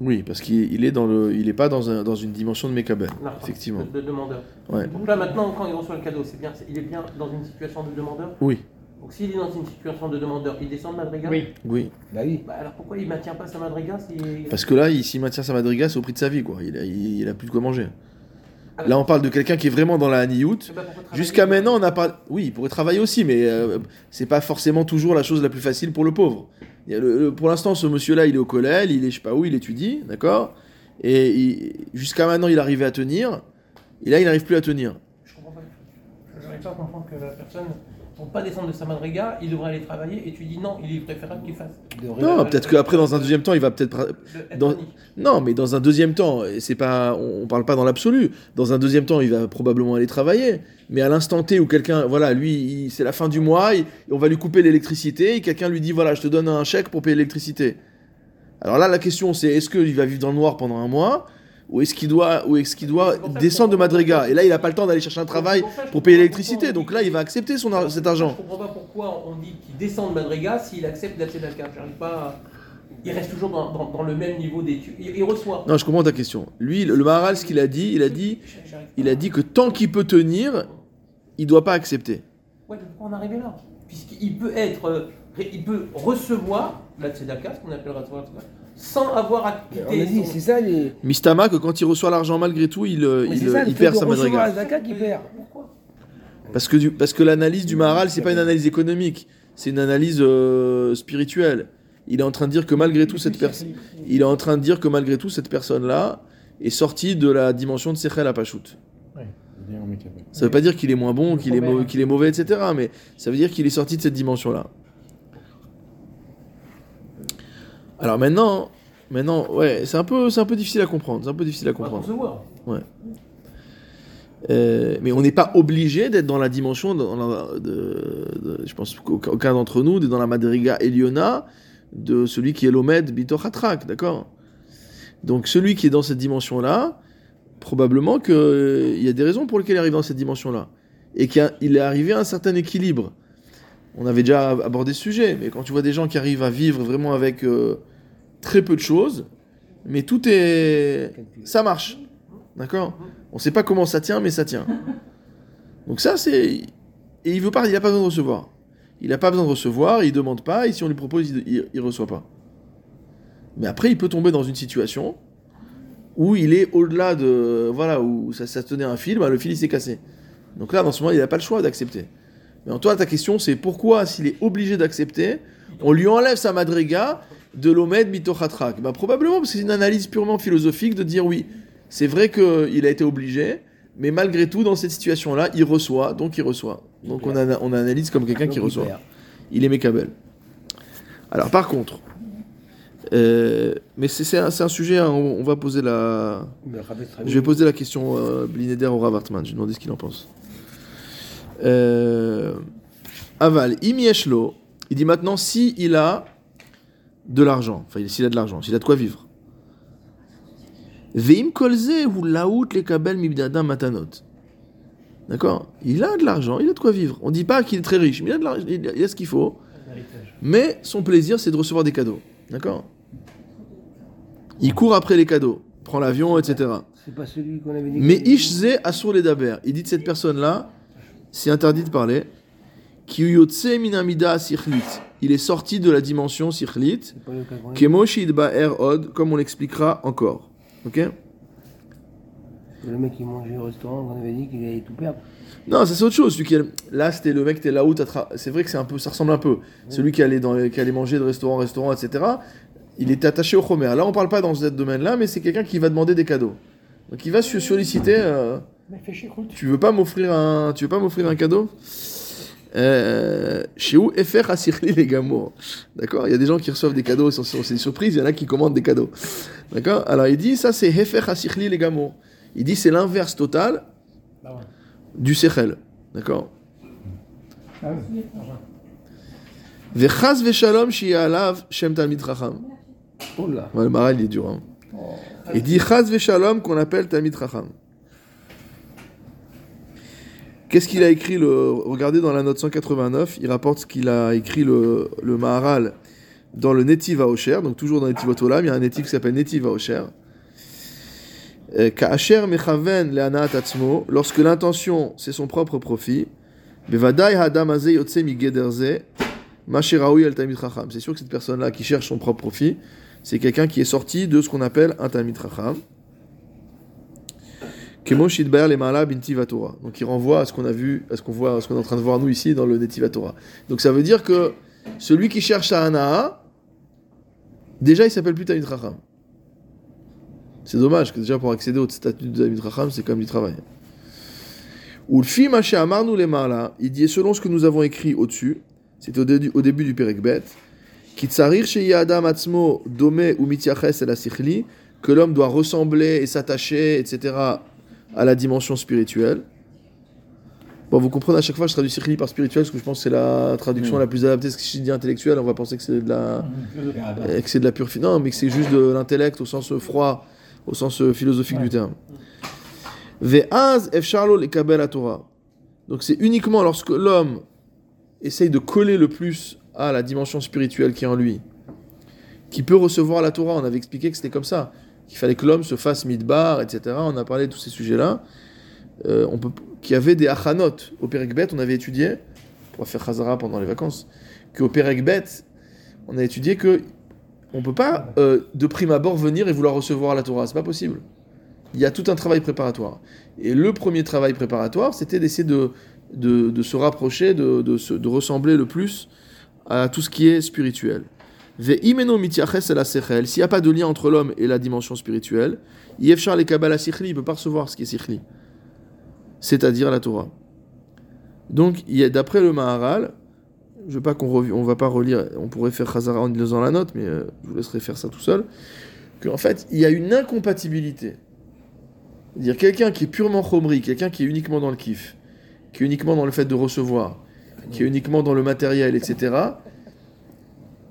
Oui, parce qu'il il est dans le, il est pas dans, un, dans une dimension de Mekabel, Non, effectivement. De, de demandeur. Ouais. Donc là maintenant, quand il reçoit le cadeau, c'est bien, c'est- il est bien dans une situation de demandeur? Oui, Donc s'il est dans une situation de demandeur, il descend de Madrigal? Oui. oui. Bah oui. Bah alors pourquoi il maintient pas sa Madrigal si... Parce que là, il- s'il maintient sa madriga, c'est au prix de sa vie, quoi. Il a, il, il a plus de quoi manger. Ah, Là, on parle de quelqu'un qui est vraiment dans la haniout. Eh ben, Jusqu'à maintenant, on n'a pas. Oui, il pourrait travailler aussi, mais euh, c'est pas forcément toujours la chose la plus facile pour le pauvre. A le- le- pour l'instant, ce monsieur-là, il est au collège, il est, je sais pas où, il étudie, d'accord? Et jusqu'à maintenant, il arrivait à tenir, et là, il n'arrive plus à tenir. Je comprends pas. Je que la personne, pour pas descendre de sa madriga, il devrait aller travailler et tu dis non, il est préférable qu'il fasse. Non, peut-être qu'après, dans un deuxième temps, il va peut-être. Dans-. Non, mais dans un deuxième temps, et c'est pas, on on parle pas dans l'absolu. Dans un deuxième temps, il va probablement aller travailler. Mais à l'instant T où quelqu'un, voilà, lui, il- c'est la fin du mois, il- on va lui couper l'électricité, et quelqu'un lui dit, voilà, je te donne un chèque pour payer l'électricité. Alors là, la question, c'est est-ce qu'il va vivre dans le noir pendant un mois, ou est-ce qu'il doit, ou est-ce qu'il doit descendre de. Madriga? Et là, il n'a pas le temps d'aller chercher un travail pour ça payer l'électricité. on Donc là, il va accepter son ar- cet argent. Je comprends pas pourquoi on dit qu'il descend de Madriga s'il accepte la tzedaka. J'arrive pas. à- Il reste toujours dans, dans- dans le même niveau d'études. Il, il reçoit. Non, je comprends ta question. Lui, le, le Maharal, ce qu'il a dit, il a dit, il a dit que tant qu'il peut tenir, il doit pas accepter. Ouais, pourquoi en arriver là? Puisqu'il peut être, euh, il peut recevoir la tzedaka, ce qu'on appelle recevoir la tzedaka, sans avoir à quitter dit, son- c'est ça les. Mistama, que quand il reçoit l'argent malgré tout, il, euh, Mais il, c'est ça, euh, le il fait perd sa madriga. Parce que, du- parce que l'analyse du Maharal, c'est pas une analyse économique, c'est une analyse euh, spirituelle. Il est en train de dire que malgré tout, cette personne, il est en train de dire que malgré tout, cette personne-là est sortie de la dimension de Sechel Apachout. Ça veut pas dire qu'il est moins bon, qu'il est, qu'il est mauvais, etc. Mais ça veut dire qu'il est sorti de cette dimension-là. Alors maintenant, maintenant, ouais, c'est un peu, c'est un peu difficile à comprendre. C'est un peu difficile à comprendre. recevoir. Euh, mais on n'est pas obligé d'être dans la dimension, dans la- de, de- je pense qu'aucun aucun d'entre nous, d'être dans la Madriga Eliona de celui qui est l'Omed Bitoratrak, d'accord? Donc celui qui est dans cette dimension-là, probablement qu'il y a des raisons pour lesquelles il arrive dans cette dimension-là. Et qu'il est arrivé à un certain équilibre. On avait déjà abordé ce sujet, mais quand tu vois des gens qui arrivent à vivre vraiment avec euh, très peu de choses, mais tout est... ça marche, d'accord? On sait pas comment ça tient, mais ça tient. Donc ça, c'est... Et il veut pas, il a pas besoin de recevoir. il n'a pas besoin de recevoir, il demande pas, et si on lui propose, il ne reçoit pas. Mais après, il peut tomber dans une situation où il est au-delà de. Voilà, où ça, ça tenait un fil, bah, le fil il s'est cassé. Donc là, dans ce moment, il n'a pas le choix d'accepter. Mais en toi, ta question, c'est pourquoi, s'il est obligé d'accepter, on lui enlève sa madriga de l'omed mitochatrak bah, Probablement parce que c'est une analyse purement philosophique de dire oui, c'est vrai qu'il a été obligé, mais malgré tout, dans cette situation-là, il reçoit, donc il reçoit. Donc on, a, on analyse comme quelqu'un qui reçoit. Il est Mekabel. Alors par contre, euh, mais c'est un, un sujet, hein, on, on va poser la... Je vais poser la question euh, Blinéder au Rav Hartman, je vais demander ce qu'il en pense. Euh, Aval, Imieshlo, il dit maintenant si il a de l'argent, enfin s'il a de l'argent, s'il a de quoi vivre. Veim kolze ou laout le kabel mibdada matanot. D'accord? Il a de l'argent, il a de quoi vivre. On dit pas qu'il est très riche, mais il a, de l'argent, il a- il a ce qu'il faut. Mais son plaisir, c'est de recevoir des cadeaux. D'accord? Il court après les cadeaux, prend l'avion, etc. C'est pas celui qu'on avait dit. Mais Ishze les daber. Il dit de cette personne-là, c'est interdit de parler. Il est sorti de la dimension sikhlit. Od, comme on l'expliquera encore. Ok? Le mec qui mangeait au restaurant, on avait dit qu'il allait tout perdre. Non, ça c'est autre chose. Celui qui Là, c'était le mec qui était là-haut. C'est vrai que c'est un peu, ça ressemble un peu. Celui qui allait, dans qui allait manger de restaurant en restaurant, etc. Il était attaché au chomer. Là, on parle pas dans ce domaine-là, mais c'est quelqu'un qui va demander des cadeaux. Donc, il va solliciter. euh, Tu veux pas m'offrir un, tu veux pas m'offrir un cadeau? Euh, Chez où Efer Asirli les gamours? D'accord? Il y a des gens qui reçoivent des cadeaux, c'est c'est une surprise, il y en a qui commandent des cadeaux. D'accord? Alors il dit ça c'est Efer Asirli les gamours. Il dit c'est l'inverse total Bah du Sechel. D'accord? Ah. Vechaz veshalom alav shem talmid chacham. Oh là le maral il est dur. hein. Il dit chaz veshalom qu'on appelle talmid chacham. Qu'est-ce qu'il a écrit le... Regardez dans la note 189, il rapporte ce qu'il a écrit le, le Maharal dans le Netiv Aosher, donc toujours dans Netiv Otolam, il y a un Netiv qui s'appelle Netiv Aosher. Euh, Ka'asher mechaven le'anat atzmo, lorsque l'intention c'est son propre profit, bevadai hadam. C'est sûr que cette personne-là qui cherche son propre profit, c'est quelqu'un qui est sorti de ce qu'on appelle un talmid chacham. Kemo Shidbaer le Maala binti Torah. Donc il renvoie à ce qu'on a vu, à ce qu'on voit, à ce qu'on est en train de voir nous ici dans le Netiv Torah. Donc ça veut dire que celui qui cherche à Anaa, déjà il s'appelle plus Talmid Chacham. C'est dommage que déjà pour accéder au statut de Talmid Chacham, c'est comme du travail. Ou le Amarnu il dit selon ce que nous avons écrit au-dessus, c'est au, au début du Perekbet, Kitsarir chez Atzmo Dome ou que l'homme doit ressembler et s'attacher, etc., à la dimension spirituelle. Bon, vous comprenez, à chaque fois, je traduis Sikhli par spirituel, parce que je pense que c'est la traduction la plus adaptée. Parce que si je dis intellectuel, on va penser que c'est de la, euh, que c'est de la pure finance, mais que c'est juste de l'intellect au sens froid, au sens euh, philosophique Ouais. du terme. Ve'az efsharlo le kabel à Torah. Donc c'est uniquement lorsque l'homme essaye de coller le plus à la dimension spirituelle qui est en lui, qui peut recevoir la Torah. On avait expliqué que c'était comme ça, qu'il fallait que l'homme se fasse midbar, etc. On a parlé de tous ces sujets-là. Euh, on peut, qu'il y avait des achanot au Perekbet, on avait étudié, on va faire Chazara pendant les vacances, qu'au Perekbet, on a étudié que on peut pas euh, de prime abord venir et vouloir recevoir la Torah, c'est pas possible. Il y a tout un travail préparatoire. Et le premier travail préparatoire, c'était d'essayer de, de, se rapprocher, de, de ressembler le plus à tout ce qui est spirituel. S'il n'y a pas de lien entre l'homme et la dimension spirituelle, yefchar le kabbalah sikhli, il ne peut pas recevoir ce qui est sikhli, c'est-à-dire la Torah. Donc, d'après le Maharal, je veux pas qu'on on va pas relire, on pourrait faire Chazara en lisant la note, mais euh, je vous laisserai faire ça tout seul, qu'en fait, il y a une incompatibilité. C'est-à-dire quelqu'un qui est purement chomri, quelqu'un qui est uniquement dans le kiff, qui est uniquement dans le fait de recevoir, qui est uniquement dans le matériel, etc.,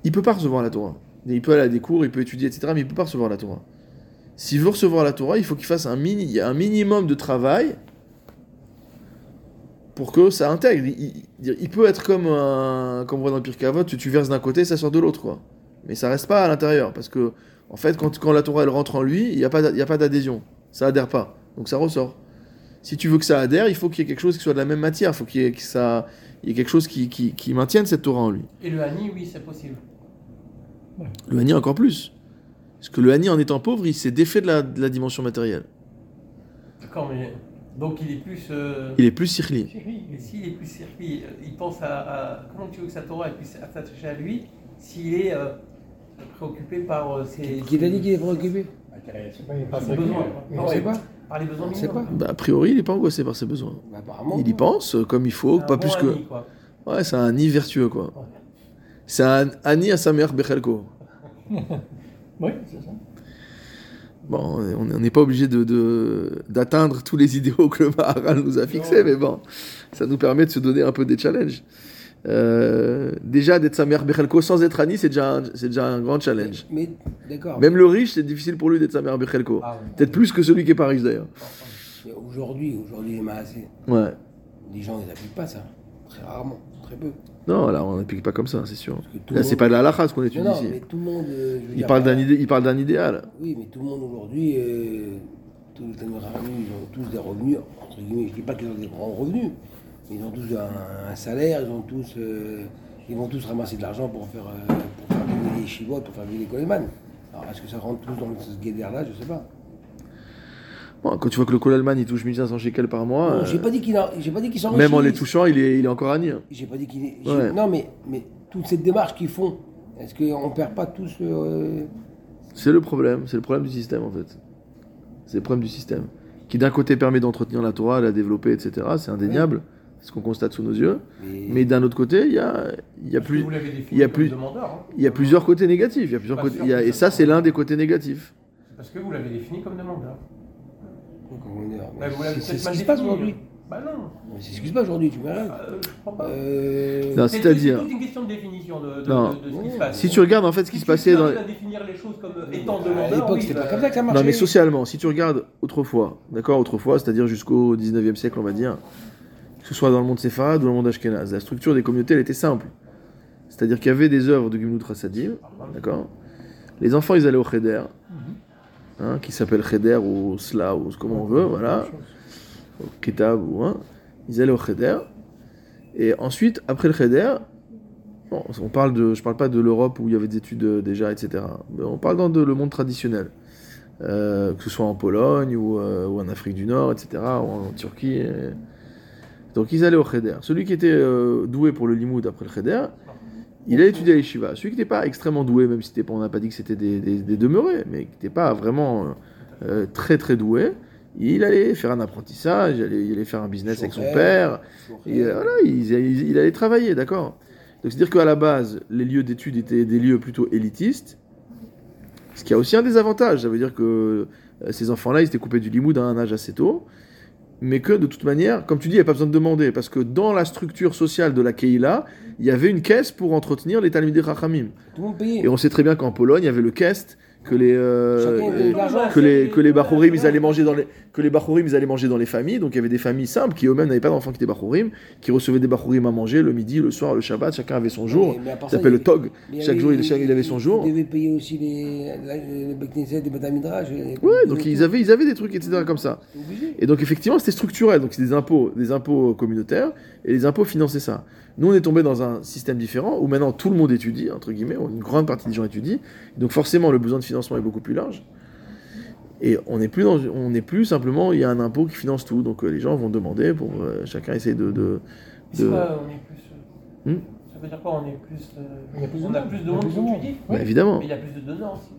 il peut pas recevoir la Torah. Il peut aller à des cours, il peut étudier, etc., mais il peut pas recevoir la Torah. S'il veut recevoir la Torah, il faut qu'il fasse un, mini, un minimum de travail pour que ça intègre. Il, peut être comme un, comme on voit dans le Avot, tu, tu verses d'un côté, ça sort de l'autre, quoi. Mais ça reste pas à l'intérieur, parce que en fait, quand, la Torah elle rentre en lui, il n'y a pas d'adhésion, ça adhère pas, donc ça ressort. Si tu veux que ça adhère, il faut qu'il y ait quelque chose qui soit de la même matière. Il faut qu'il y ait, quelque chose qui, qui, qui maintienne cette Torah en lui. Et le Hani, oui, c'est possible. Le Hani encore plus. Parce que le Hani, en étant pauvre, il s'est défait de la, de la dimension matérielle. D'accord, mais. Donc il est plus. euh, Il est plus sirli. Mais s'il est plus circuit, il pense à, à- Comment tu veux que sa Torah puisse s'attacher à lui s'il est euh, préoccupé par euh, ses. Qui t'a dit qu'il est préoccupé? C'est pas, il est pas ses besoins ouais, pas. Par les besoins minimums. Bah, a priori, il n'est pas angoissé par ses besoins. Bah, apparemment. Il y pense euh, comme il faut, C'est pas bon plus que. ami, quoi. Ouais, c'est un Hani vertueux, quoi. C'est un sa mère Bechelko. Oui, c'est ça. Bon, on n'est pas obligé de- de- d'atteindre tous les idéaux que le Maharal nous a fixés, mais bon, ça nous permet de se donner un peu des challenges. Euh, déjà, d'être sa mère Bechelko sans être Hani, c'est déjà, un- déjà un grand challenge. Mais d'accord. Même le riche, c'est difficile pour lui d'être sa mère Bechelko. Ah. Peut-être plus que celui qui est pas riche d'ailleurs. Mais Aujourd'hui, aujourd'hui, les Maasé, Ouais. les gens, ils n'appliquent pas ça. Très rarement, très peu. Non, là, on n'applique pas comme ça, c'est sûr. Là, c'est monde- pas de la halakha ce qu'on étudie Non, non, ici. mais tout le monde. euh, je veux Il dire, parle d'un euh, idé- il parle d'un idéal. Oui, mais tout le monde aujourd'hui, euh, tous les Chachamim, ils ont tous des revenus, entre guillemets, je ne dis pas qu'ils ont des grands revenus, mais ils ont tous un, un salaire, ils ont tous, euh, ils vont tous ramasser de l'argent pour faire, pour faire vivre les chivotes, pour faire vivre les coleman. Alors est-ce que ça rentre tous dans ce guédère-là? Je ne sais pas. Quand tu vois que le Kolalman il touche 1500 shekels par mois, Non, euh, j'ai pas dit qu'il a- j'ai pas dit sont même en les touchant, il est, il est encore hein. J'ai pas dit qu'il est. Ouais. Non, mais, mais toute cette démarche qu'ils font, est-ce qu'on ne perd pas tous. euh, C'est le problème, c'est le problème du système en fait. C'est le problème du système. Qui d'un côté permet d'entretenir la Torah, de la développer, etc. C'est indéniable, c'est ce qu'on constate sous nos yeux. mais- Mais d'un autre côté, il y a, il y a, plus, vous l'avez défini il y a comme plus- demandeur, hein. il y a plusieurs côtés négatifs. Il y a plusieurs côtés, et ça ça, c'est l'un des côtés négatifs. Parce que vous l'avez défini comme demandeur. Comment dire, Bah, c'est ce qui se passe aujourd'hui. Bah non. Mais C'est ce qui se passe aujourd'hui, tu verras. Euh, je crois pas. Euh, Non, C'est- c'est-à-dire- C'est une question de définition de, de- Non. de- de ce qui se passe. Si tu regardes en fait ce qui Si se passait dans. à définir les choses comme étant à demandeur, l'époque, oui, c'était bah, pas comme ça que ça marchait. Non, mais socialement, si tu regardes autrefois, d'accord, autrefois, c'est-à-dire jusqu'au 19e siècle, on va dire, que ce soit dans le monde séfarade ou dans le monde ashkénaze, la structure des communautés, elle était simple. C'est-à-dire qu'il y avait des œuvres de Gimlut Rassadim, d'accord? Les enfants, ils allaient au Cheder, hein, qui s'appelle Cheder ou Sla ou comment on veut, voilà, au Kitab ou hein, ils allaient au Cheder. Et ensuite, après le Cheder, bon, on parle de, je parle pas de l'Europe où il y avait des études euh, déjà, etc. Mais on parle dans le monde traditionnel. Euh, que ce soit en Pologne ou, euh, ou en Afrique du Nord, etc., ou en Turquie. Donc ils allaient au Cheder. Celui qui était doué pour le limoud après le Cheder, il a étudié à l'Eshiva. Celui qui n'était pas extrêmement doué, même si pas- on n'a pas dit que c'était des, des- des demeurés, mais qui n'était pas vraiment euh, très très doué, il allait faire un apprentissage, il allait, il allait faire un business avec son père, et euh, voilà, il, il- il allait travailler, d'accord. Donc c'est-à-dire qu'à la base, les lieux d'études étaient des lieux plutôt élitistes, ce qui a aussi un désavantage. Ça veut dire que euh, ces enfants-là, ils étaient coupés du limoud à un âge assez tôt, mais que de toute manière, comme tu dis, il n'y a pas besoin de demander, parce que dans la structure sociale de la Keïla, il y avait une caisse pour entretenir les Talmidei payait. Et on sait très bien qu'en Pologne, il y avait le Kest, que les, euh, que les que les ils allaient manger dans les que les ils allaient manger dans les familles. Donc il y avait des familles simples qui eux-mêmes n'avaient pas d'enfants qui étaient Bachurim, qui recevaient des Bachurim à manger le midi, le soir, le Shabbat. Chacun avait son jour. Mais- Ça s'appelle le Tog. Chaque jour, il, avait son jour. Ils devaient payer aussi les, les les. Ouais, donc ils avaient, ils avaient des trucs, etc. comme ça. Et donc effectivement, c'était structurel. Donc c'est des impôts, des impôts communautaires, et les impôts finançaient ça. Nous, on est tombé dans un système différent où maintenant tout le monde étudie, entre guillemets, une grande partie des gens étudient. Donc forcément, le besoin de financement est beaucoup plus large. Et on n'est plus dans, on n'est plus simplement, il y a un impôt qui finance tout. Donc euh, les gens vont demander pour euh, chacun essayer de, de, quoi, on est plus. euh, Hmm Ça veut dire quoi On est plus. euh, Il y a plus de on a monde. plus de Il y a monde plus de qui étudie. Bah, évidemment. Mais il y a plus de donneurs aussi.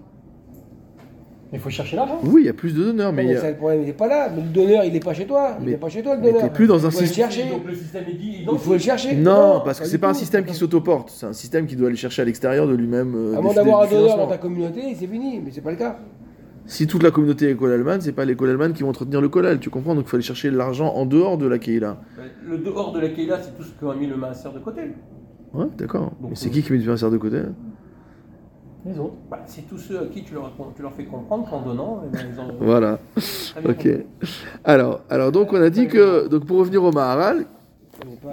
Il faut chercher l'argent. Oui, il y a plus de donneurs, mais Mais, il y a- ça, le problème, il n'est pas là. Mais le donneur, il n'est pas chez toi. Il Mais- n'est pas chez toi, le mais donneur. t'es plus dans un Il faut le système- chercher. Donc le système est dit. Il faut le chercher. non, parce que c'est pas un système qui s'autoporte. C'est un système qui doit aller chercher à l'extérieur de lui-même. euh, moins des- d'avoir un donneur dans ta communauté, c'est fini. Mais c'est pas le cas. Si toute la communauté est Kolalman, c'est pas les Kolalman qui vont entretenir le Kolal, tu comprends? Donc il faut aller chercher l'argent en dehors de la Keïla. Le dehors de la Keïla, c'est tout ce qu'a mis le maaser de côté. Ouais, d'accord. Mais c'est euh, qui qui met du pinceau de côté? Les autres. Bah, c'est tous ceux à qui tu leur, tu leur fais comprendre qu'en donnant, eh ben, ils. Voilà. Ok. Alors, alors donc on a dit que donc pour revenir au Maharal, On pas.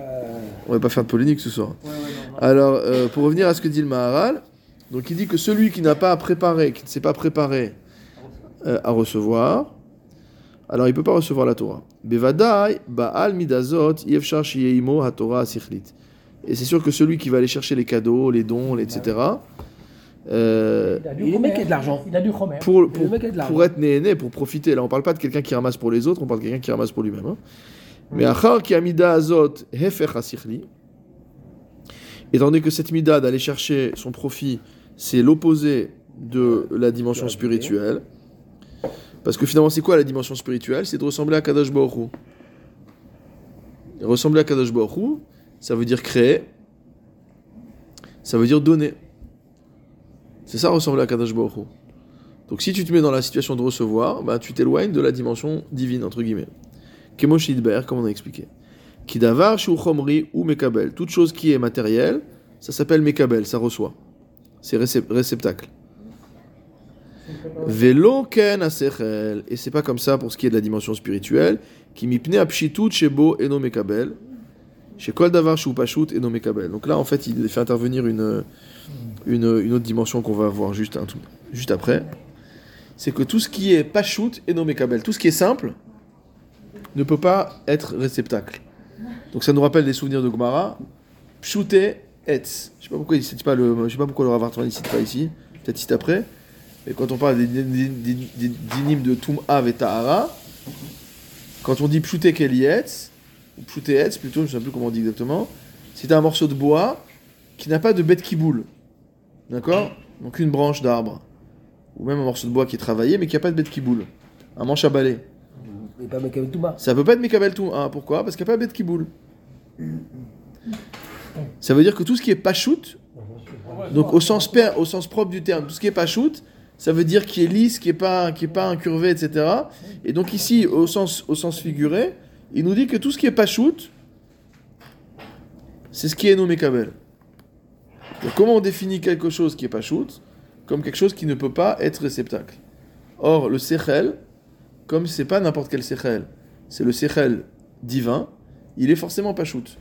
on va pas faire de polémique ce soir. Ouais, ouais, non, non. Alors euh, pour revenir à ce que dit le Maharal, donc il dit que celui qui n'a pas préparé, qui ne s'est pas préparé euh, à recevoir, alors il peut pas recevoir la Torah. Bevadai, Baal Midazot, Yefshar Shiyeimo HaTorah Asichlit. Et c'est sûr que celui qui va aller chercher les cadeaux, les dons, etc., euh, Il mec a de l'argent. Il a du Homer. pour, pour, pour être né pour profiter, là on parle pas de quelqu'un qui ramasse pour les autres, on parle de quelqu'un qui ramasse pour lui-même. hein. Mais Achar ki Amida Azot Hefer Asichli, étant donné que cette mida d'aller chercher son profit, c'est l'opposé de la dimension spirituelle. Parce que finalement, c'est quoi la dimension spirituelle? C'est de ressembler à Kadosh Baruch Hu. Ressembler à Kadosh Baruch Hu, ça veut dire créer, ça veut dire donner. C'est ça ressembler à Kadosh Baruch. Donc si tu te mets dans la situation de recevoir, bah, tu t'éloignes de la dimension divine, entre guillemets. Kemo Shidber, comme on a expliqué. Kidavar chomri ou mekabel. Toute chose qui est matérielle, ça s'appelle mekabel, ça reçoit. C'est récep- réceptacle. Velo ken asechel. Et c'est pas comme ça pour ce qui est de la dimension spirituelle. Qui mipne apshitut shebo eno mekabel. Chez kol davar shu pashut eno mekabel. Donc là, en fait, il fait intervenir une, une, une autre dimension qu'on va voir juste, un juste après. C'est que tout ce qui est pashut eno mekabel. Tout ce qui est simple ne peut pas être réceptacle. Donc ça nous rappelle des souvenirs de Gomara. Pshute etz. Je sais pas pourquoi il cite pas le, je sais pas pourquoi le Rav Hartman, il cite pas ici. Peut-être cite après. Mais quand on parle des, dynimes de Tum'av et Tahara, quand on dit Pshute Kelietz, ou Pshute etz plutôt, je ne sais plus comment on dit exactement, c'est un morceau de bois qui n'a pas de bête qui boule. D'accord? Donc une branche d'arbre. Ou même un morceau de bois qui est travaillé mais qui n'a pas de bête qui boule. Un manche à balai. Et pas bas. Ça peut pas être Mekabel tout. Hein, pourquoi? Parce qu'il n'y a pas de bête qui boule. Ça veut dire que tout ce qui est pachout, donc au sens, au sens propre du terme, tout ce qui est pachout, ça veut dire qui est lisse, qui est pas, qui est pas incurvé, etc. Et donc ici, au sens, au sens figuré, il nous dit que tout ce qui est pachout, c'est ce qui est nommé Mekabel. Donc comment on définit quelque chose qui est pachout Comme quelque chose qui ne peut pas être réceptacle? Or, le sechel, comme c'est pas n'importe quel sechel, c'est le sechel divin, il est forcément pachout,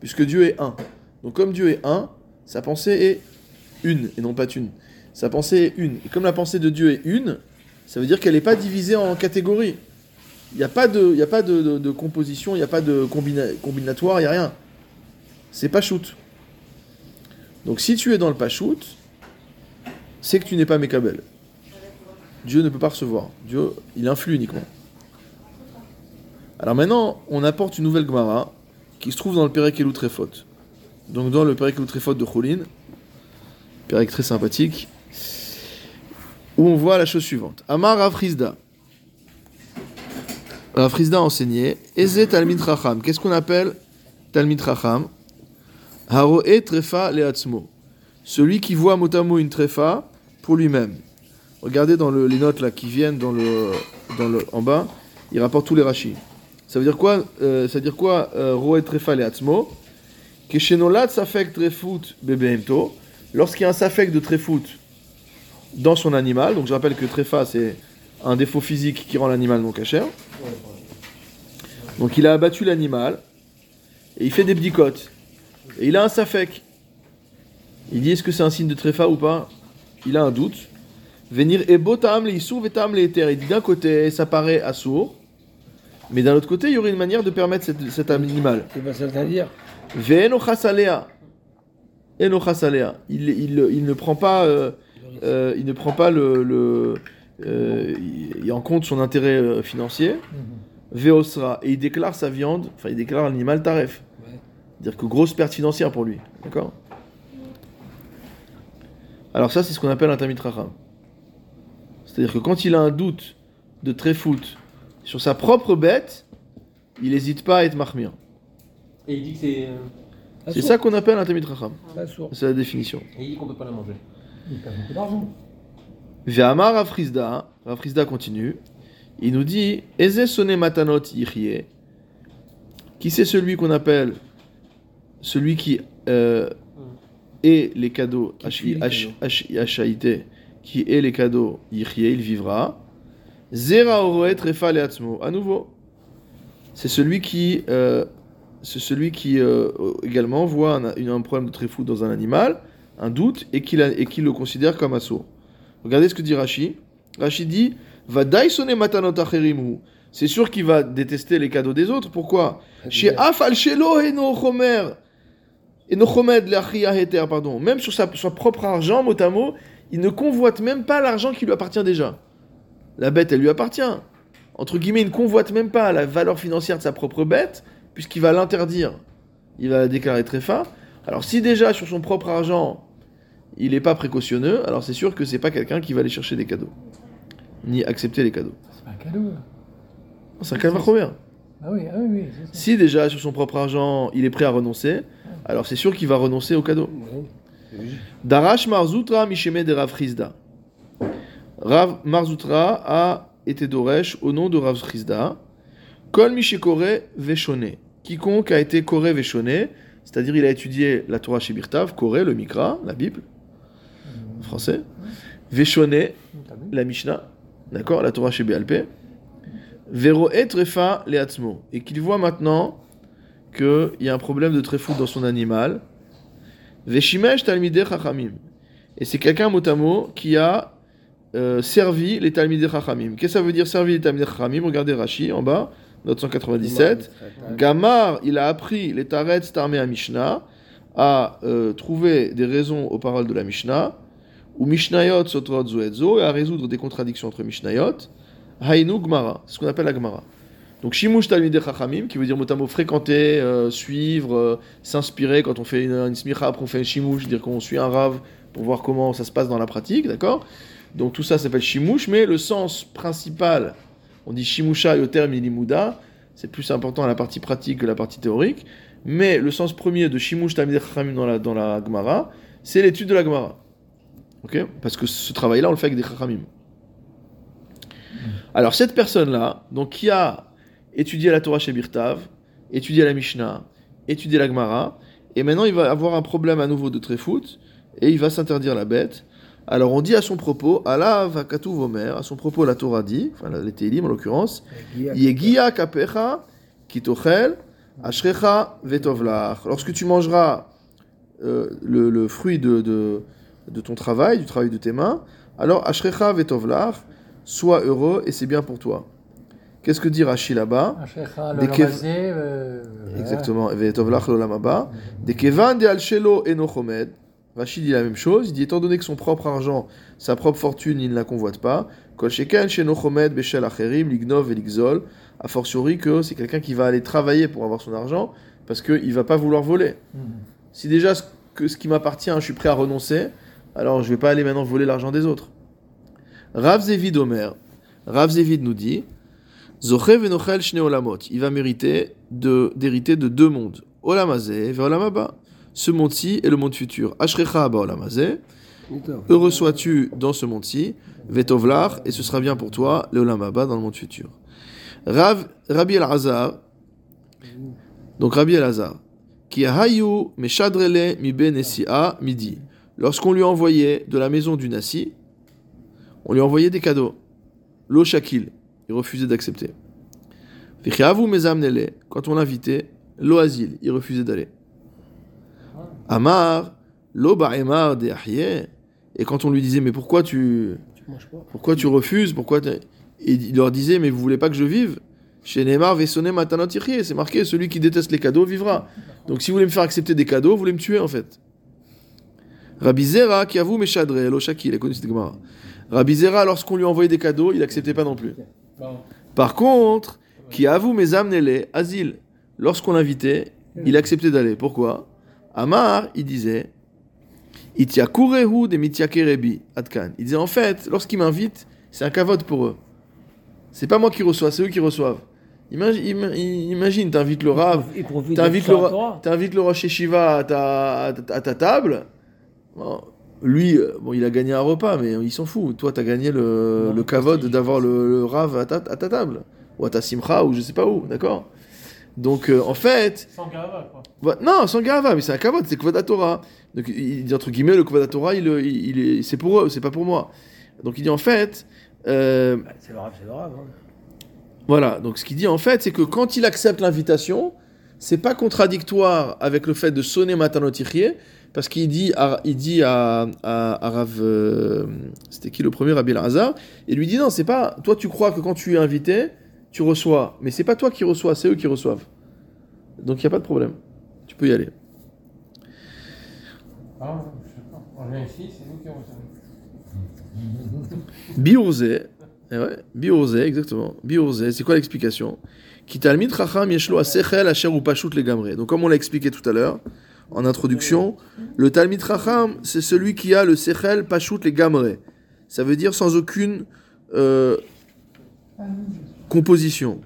puisque Dieu est un. Donc comme Dieu est un, sa pensée est une et non pas une. Sa pensée est une. Et comme la pensée de Dieu est une, ça veut dire qu'elle n'est pas divisée en catégories. Il n'y a pas de, y a pas de, composition, il n'y a pas de combina- combinatoire, il n'y a rien. C'est pachout. Donc si tu es dans le pachout, c'est que tu n'es pas Mekabel. Dieu ne peut pas recevoir. Dieu, il influe uniquement. Alors maintenant, on apporte une nouvelle Gemara qui se trouve dans le Perek Elou. Donc dans le Perek Elou Trefot de Choulin, Perek très sympathique, où on voit la chose suivante. Amar Rafrizda. Rafrizda a enseigné Eze Talmid Chacham. Qu'est-ce qu'on appelle Talmid Chacham? Haroe Trefa Leatzmo. Celui qui voit motamo une trefa pour lui-même. Regardez dans le- les notes là qui viennent dans le, dans le, en bas, il rapporte tous les rachis. Ça veut dire quoi euh, Ça veut dire quoi euh, Roe trefa leatzmo safek trefut bebehemto. Lorsqu'il y a un safek de trefut dans son animal, donc je rappelle que trefa c'est un défaut physique qui rend l'animal non cachère. Donc il a abattu l'animal et il fait des bdicotes. Et il a un safek. Il dit est-ce que c'est un signe de tréfa ou pas? Il a un doute. Venir ebo ta'am le issour ve ta'am le éter. Il dit d'un côté ça paraît assourd, mais d'un autre côté il y aurait une manière de permettre cet, cet animal. C'est pas ça à dire. Il, il, il ne prend pas, euh, euh, il ne prend pas le, le euh, il, il en compte son intérêt euh, financier. Veosra. Et il déclare sa viande, enfin il déclare l'animal taref. Ouais. C'est-à-dire que grosse perte financière pour lui. D'accord? Alors ça, c'est ce qu'on appelle un tamid racham. C'est-à-dire que quand il a un doute de tréfoot sur sa propre bête, il n'hésite pas à être mahmir. Et il dit que c'est. euh, C'est ça qu'on appelle un tamid racham. Pas sourd. C'est la définition. Et il dit qu'on peut pas la manger. Il perd beaucoup d'argent. Ve'amar Rafrizda, Rafrizda continue, il nous dit Eze matanot yichye. Qui c'est celui qu'on appelle celui qui euh, est les cadeaux Qui est les cadeaux yichye, il vivra. Zera oroet refa leatzmo. À nouveau, c'est celui qui euh, c'est celui qui euh, également voit un, un problème de tréfou dans un animal, un doute, et qui, et qui le considère comme assaut. Regardez ce que dit Rashi. Rashi dit Va sonner matanot acherimu. c'est sûr qu'il va détester les cadeaux des autres. Pourquoi? Chez Afal Shelo Eno Chomer, Eno Chomed Leachia Heter, pardon. Même sur sa, son propre argent, mot à mot, il ne convoite même pas l'argent qui lui appartient déjà. La bête, elle lui appartient. Entre guillemets, il ne convoite même pas la valeur financière de sa propre bête, puisqu'il va l'interdire. Il va la déclarer tréfa. Alors si déjà sur son propre argent, il n'est pas précautionneux, alors c'est sûr que c'est pas quelqu'un qui va aller chercher des cadeaux, ni accepter les cadeaux. C'est pas un cadeau. C'est un calvaire combien? Ah oui, ah oui, oui. ça. Si déjà sur son propre argent, il est prêt à renoncer, alors c'est sûr qu'il va renoncer au cadeau. Darash Marzoutra Misheme de Rav. Rav Marzoutra a été Doresh au nom de Rav Chizda. Kol Mishekore Veshone. Quiconque a été Kore Veshone, c'est-à-dire il a étudié la Torah chez Birtav, Kore, le Mikra, la Bible, français. Veshone, la Mishnah, d'accord, la Torah chez Béalpé. Vero et trefa leatzmo. Et qu'il voit maintenant qu'il y a un problème de tréfout dans son animal. Veshimesh talmidei chachamim. Et c'est quelqu'un, mot à mot, qui a euh, servi les talmidei chachamim. Qu'est-ce que ça veut dire servi les talmidei chachamim? Regardez Rashi en bas, note 197. Gamar, il a appris les Taretz Tarmé à Mishnah, à euh, trouver des raisons aux paroles de la Mishnah, ou Mishnayot Sotrot Zoedzo, et à résoudre des contradictions entre Mishnayot. Hainu Gmara, c'est ce qu'on appelle la Gmara. Donc Shimush Talmidei Chachamim, qui veut dire mot à mot fréquenter, euh, suivre, euh, s'inspirer quand on fait une, une smicha, après on fait un Shimush, dire qu'on suit un rave pour voir comment ça se passe dans la pratique, d'accord? Donc tout ça s'appelle Shimush, mais le sens principal, on dit Shimusha Yoter Milimuda, c'est plus important à la partie pratique que la partie théorique, mais le sens premier de Shimush Talmidei Chachamim dans la, dans la c'est l'étude de la Gemara. Parce que ce travail-là, on le fait avec des Chachamim. Alors cette personne-là, donc qui a étudié la Torah chez Birtav, étudié la Mishnah, étudié la Gemara, et maintenant il va avoir un problème à nouveau de tréfoot, et il va s'interdire la bête. Alors on dit à son propos, Allah va vomer, à son propos la Torah dit, enfin les Télim en l'occurrence, Yegia kapecha kitochel ashrecha vetovlach. Lorsque tu mangeras euh, le, fruit de, de ton travail, du travail de tes mains, alors ashrecha vetovlach, sois heureux et c'est bien pour toi. Qu'est-ce que dit Rashi là-bas euh. Exactement. Vetovlach l'olam haba. De alshelo enochomed. Rashi dit la même chose. Il dit étant donné que son propre argent, sa propre fortune, il ne la convoite pas. Kol sheken shenochomed beshel acherim lignov et ligzol. A fortiori que c'est quelqu'un qui va aller travailler pour avoir son argent parce qu'il va pas vouloir voler. Mhm. Si déjà ce, que ce qui m'appartient, je suis prêt à renoncer, alors je vais pas aller maintenant voler l'argent des autres. Rav Zevid Omer, Rav Zevid nous dit, il va mériter de d'hériter de deux mondes, Olamazé Olamaba, ce monde-ci et le monde futur. Ashrecha Olamazé, heureux sois-tu dans ce monde-ci, Vetovlar, et ce sera bien pour toi, le Olamaba dans le monde futur. Rav, Rabbi El-Hazar, donc Rabbi El-Hazar, qui hayu meshadrele mi benesia midi. Lorsqu'on lui a envoyé de la maison du Nassi, on lui a envoyé des cadeaux. Lo shakil, il refusait d'accepter. Vichiavu mezamnele, quand on l'invitait, lo asile, il refusait d'aller. Amar, lo ba'emar de et quand on lui disait mais pourquoi tu pourquoi tu refuses Pourquoi il leur disait, mais vous voulez pas que je vive? Chez Neymar, Vesone Matanot c'est marqué, celui qui déteste les cadeaux vivra. Donc si vous voulez me faire accepter des cadeaux, vous voulez me tuer en fait. Rabbi Zera, qui avoue Meshadre, Eloshaki, il a connu cette Gemara. Rabbi Zera, lorsqu'on lui envoyait des cadeaux, il acceptait pas non plus. Par contre, qui avoue mes amenez asile, lorsqu'on l'invitait, il acceptait d'aller. Pourquoi? Amar, il disait, Itiakurehu de Mitiakerebi, Adkan. Il disait en fait, lorsqu'ils m'invitent, c'est un kavod pour eux. C'est pas moi qui reçois, c'est eux qui reçoivent. Imagine, ima- imagine t'invites le Rav, t'invites le, le Rosh Shiva ta- à ta table. Bon, lui, euh, bon, il a gagné un repas, mais il s'en fout. Toi, t'as gagné le, Non, le kavod si, d'avoir le, le Rav à ta, à ta table. Ou à ta simcha, ou je sais pas où, d'accord? Donc, euh, en fait, Sans quoi. non, sans gava, mais c'est un kavod, c'est kvod Torah. Donc, il dit entre guillemets, le kvod Torah, il, il, il est, c'est pour eux, c'est pas pour moi. Donc, il dit en fait, euh, Bah, C'est le rave, c'est le rave. hein. voilà, donc ce qu'il dit en fait, c'est que quand il accepte l'invitation, c'est pas contradictoire avec le fait de sonner Matanotichie, parce qu'il dit à, il dit à, à, à Rav, euh, c'était qui le premier, Rabbi Hazar, il lui dit non, c'est pas, toi tu crois que quand tu es invité, tu reçois, mais c'est pas toi qui reçois, c'est eux qui reçoivent. Donc il n'y a pas de problème. Tu peux y aller. Ah, je sais pas. On vient ici, c'est nous qui recevons. Biourze, eh ouais, exactement. Biourze, c'est quoi l'explication? Qui talmid chacham yeshlo asechel asher ou pashut legamre. Donc comme on l'a expliqué tout à l'heure, en introduction, le talmid chacham, c'est celui qui a le sechel pashut legamre. Ça veut dire sans aucune euh, composition.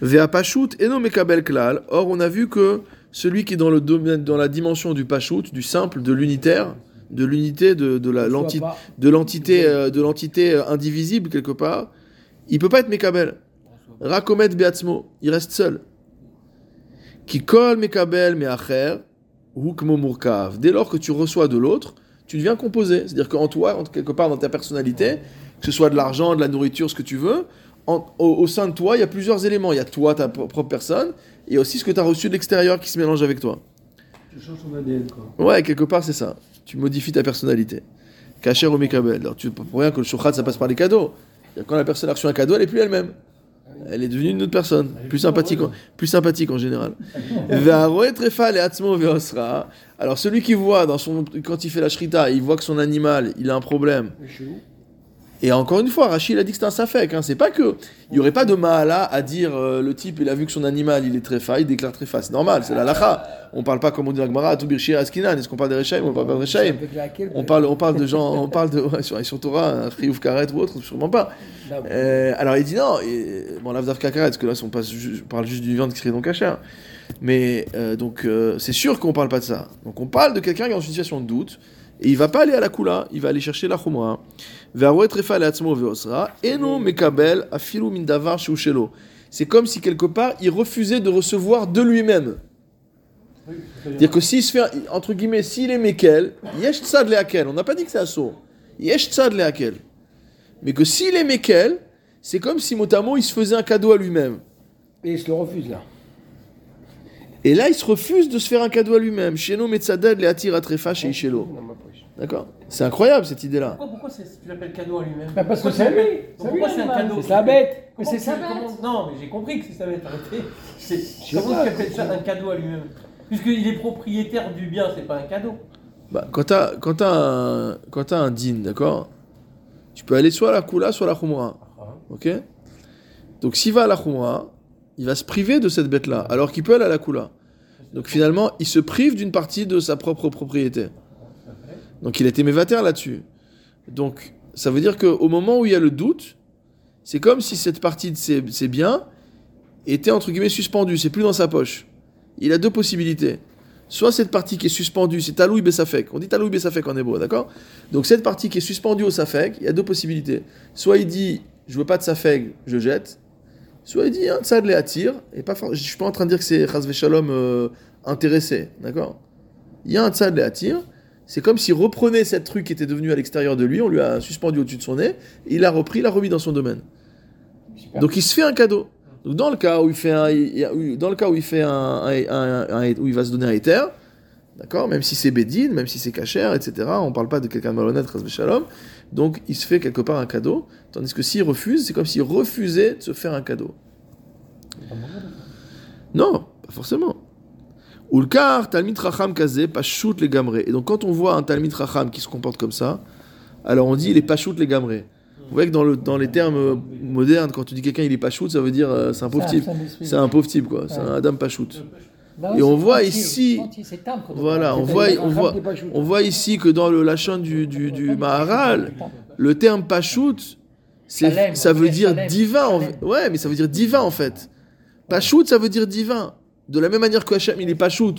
Vea pashut eno mekabel klal. Or, on a vu que celui qui est dans, le domaine, dans la dimension du pashut, du simple, de l'unitaire, de l'unité, de, de la l'entité pas- de l'entité euh, de l'entité euh, indivisible quelque part, il peut pas être Mekabel. Rakomet Beatzmo, il reste seul. Qui kol Mekabel Meacher, Hukmo Murkav. Dès lors que tu reçois de l'autre, tu deviens composé. C'est-à-dire qu'en toi, quelque part dans ta personnalité, que ce soit de l'argent, de la nourriture, ce que tu veux, en- au, au sein de toi, il y a plusieurs éléments. Il y a toi, ta pro- propre personne, et aussi ce que tu as reçu de l'extérieur qui se mélange avec toi. Tu changes ton ADN, quoi. Ouais, quelque part, c'est ça. Tu modifies ta personnalité. Kacher ou Mekabel. Alors, tu pour rien que le shochat, ça passe par les cadeaux. Quand la personne a reçu un cadeau, elle n'est plus elle-même. Elle est devenue une autre personne, plus sympathique, en, plus sympathique en général. Alors celui qui voit dans son quand il fait la shrita, il voit que son animal, il a un problème. Et encore une fois, Rachid a dit que c'est un safek. Hein. C'est pas que il y aurait pas de mahala à dire euh, le type il a vu que son animal il est tréfa, il déclare tréfa. C'est normal, c'est la lacha. On parle pas comme on dit tout birshir askinan. Est-ce qu'on parle des rechaim ou on parle pas des rechaim on parle, on parle de gens, on parle de ouais, sur, sur Torah, un Chiyuv Karet ou autre, sûrement pas. Euh, alors il dit non, et, bon, l'Avdav Karet, parce que là on, passe ju- on parle juste du viande qui serait donc cachère. Mais euh, donc c'est sûr qu'on parle pas de ça. Donc on parle de quelqu'un qui est une situation de doute, et il va pas aller à la Kula, il va aller chercher la shelo. C'est comme si quelque part il refusait de recevoir de lui-même. C'est-à-dire que s'il se fait, entre guillemets, s'il est Mekel, yesh tzad lehakel. On n'a pas dit que c'est assaut. Yesh tzad. Mais que s'il est Mekel, c'est comme si motamo il se faisait un cadeau à lui-même. Et il se le refuse là. Et là, il se refuse de se faire un cadeau à lui-même. Sheno metzadad lehatir atrefa chez Ishelo. Dans ma poche. D'accord? C'est incroyable cette idée-là. Pourquoi, tu l'appelles cadeau à lui-même? Bah, parce que c'est lui. Pourquoi c'est un cadeau C'est sa bête. Mais c'est sa bête? comment- Non, mais j'ai compris que c'est sa bête, arrêtez. Comment tu appelles ça un cadeau à lui-même? Puisqu'il est propriétaire du bien, c'est pas un cadeau. Bah, quand t'as quand t'as un, quand t'as un din, d'accord? Tu peux aller soit à la Kula, soit à la Khumra. Ok? Donc s'il va à la Khumra, il va se priver de cette bête-là, alors qu'il peut aller à la Kula. Donc finalement, il se prive d'une partie de sa propre propriété. Donc il a été mévataire là-dessus. Donc ça veut dire qu'au moment où il y a le doute, c'est comme si cette partie de ses, biens était entre guillemets suspendue, c'est plus dans sa poche. Il a deux possibilités. Soit cette partie qui est suspendue, c'est Taloui Bessafek. On dit Taloui Bessafek en hébreu, d'accord? Donc cette partie qui est suspendue au Safek, il y a deux possibilités. Soit il dit je veux pas de Safek, je jette. Soit il dit un tzad le attire. Et pas je suis pas en train de dire que c'est Chazve Shalom euh, intéressé, d'accord? Il y a un tzad le attire. C'est comme s'il reprenait cette truc qui était devenu à l'extérieur de lui, on lui a suspendu au-dessus de son nez, et il l'a repris, il l'a remis dans son domaine. Super. Donc il se fait un cadeau. Donc dans le cas où il fait un, dans le cas où il fait un, un- un- un- où il va se donner un éther, d'accord, même si c'est bédine, même si c'est cachère, etc. On parle pas de quelqu'un de malhonnête, Shalom. Donc il se fait quelque part un cadeau, tandis que s'il refuse, c'est comme s'il refusait de se faire un cadeau. Non, pas forcément. Ulkar, Talmid Racham Kazé, Pachout les Gamré. Et donc quand on voit un Talmid Racham qui se comporte comme ça, alors on dit il est Pachout les Gamré. Vous voyez que dans, le, dans les termes modernes, quand tu dis quelqu'un il est Pachout, ça veut dire euh, c'est un pauvre type. C'est un pauvre type, quoi. C'est un Adam Pachout. Et on voit ici- Voilà, on voit, on voit, on voit ici que dans le Lachon du, du, du Maharal, le terme Pachout, ça veut dire divin. en- ouais, mais ça veut dire divin en fait. Pachout, ça veut dire divin. De la même manière que Hachem, il est Pachout.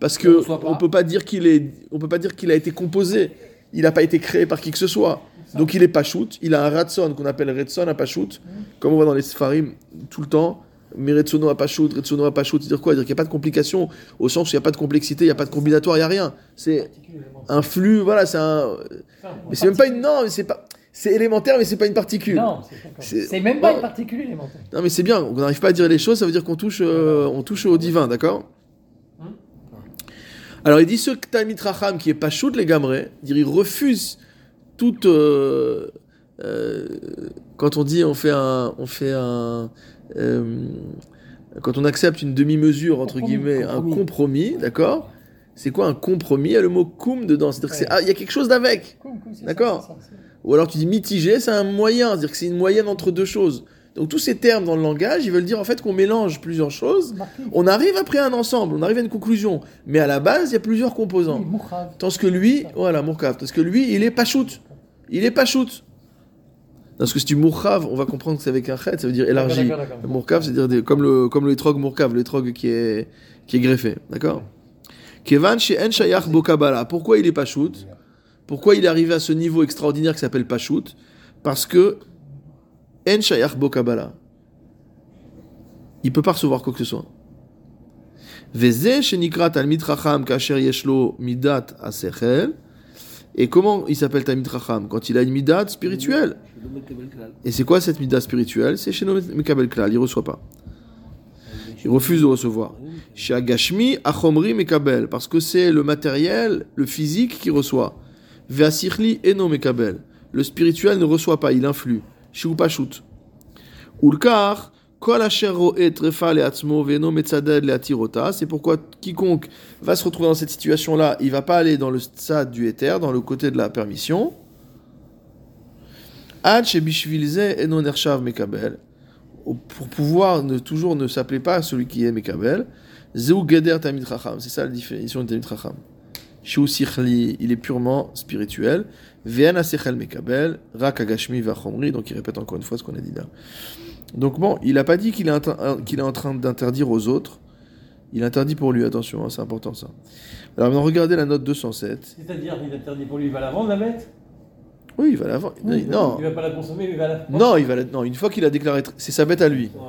Parce que on peut pas dire qu'il est, on peut pas dire qu'il a été composé. Il n'a pas été créé par qui que ce soit. Donc il est Pachout. Il a un Ratson qu'on appelle Retson à Pachout. Comme on voit dans les Sfarim tout le temps. Mais Pachout, Retsono à Pachout. C'est-à-dire quoi? Dire qu'il n'y a pas de complication. Au sens où il n'y a pas de complexité, il n'y a pas de combinatoire, il n'y a rien. C'est un flux, voilà, c'est un. Mais c'est même pas une. Non, mais c'est pas. C'est élémentaire, mais c'est pas une particule. Non, c'est même pas une particule élémentaire. Non, mais c'est bien. On n'arrive pas à dire les choses, ça veut dire qu'on touche, euh, on touche au divin, d'accord? Alors il dit ce Talmid Racham qui est pas shoot les gamrés, dire il refuse toute, euh, euh, quand on dit on fait un, on fait un, euh, quand on accepte une demi-mesure entre Compromis, guillemets, un compromis. d'accord C'est quoi un compromis Il y a le mot koum dedans, c'est-à-dire Ouais. ah, il y a quelque chose d'avec. D'accord. Ou alors tu dis mitigé, c'est un moyen, c'est-à-dire que c'est une moyenne entre deux choses. Donc tous ces termes dans le langage, ils veulent dire en fait qu'on mélange plusieurs choses. On arrive après à un ensemble, on arrive à une conclusion. Mais à la base, il y a plusieurs composants. Tandis que lui, voilà, Mourkav, parce que lui, il est pas shoot. Il est pas shoot. Parce que si tu Mourkav, on va comprendre que c'est avec un chet, ça veut dire élargi. Mourkav, c'est-à-dire comme le, comme le etrog Mourkav, le etrog qui est, qui est greffé. D'accord? Kevan chez En Shayach Bokabala. Pourquoi il est pas shoot? Pourquoi il est arrivé à ce niveau extraordinaire qui s'appelle pas shoot? Parce que En Shayach Bokabala. Il peut pas recevoir quoi que ce soit. Veze kasher yeshlo midat asechel. Et comment il s'appelle talmid Quand il a une midat spirituelle. Et c'est quoi cette midat spirituelle C'est chez Mekabel Klal, il reçoit pas. Il refuse de recevoir. Chez Agashmi, Achomri Mekabel, parce que c'est le matériel, le physique qui reçoit. Veasichli Eno Mekabel. Le spirituel ne reçoit pas, il influe. Chez Upashut. Ulkar, C'est pourquoi quiconque va se retrouver dans cette situation-là, il va pas aller dans le stade du éther, dans le côté de la permission. Pour pouvoir toujours ne s'appeler pas celui qui est mekabel. C'est ça la définition de. Shu sichli, il est purement spirituel. Donc il répète encore une fois ce qu'on a dit là. Donc bon, il n'a pas dit qu'il est, en train- qu'il est en train d'interdire aux autres. Il interdit pour lui, attention, hein, c'est important ça. Alors maintenant, regardez la note 207. C'est-à-dire, il est interdit pour lui, il va la vendre, la bête? Oui, il va la vendre. Non, Il va pas la consommer, mais il va la vendre. non, il va la- non, une fois qu'il a déclaré, c'est sa bête à lui. Ouais.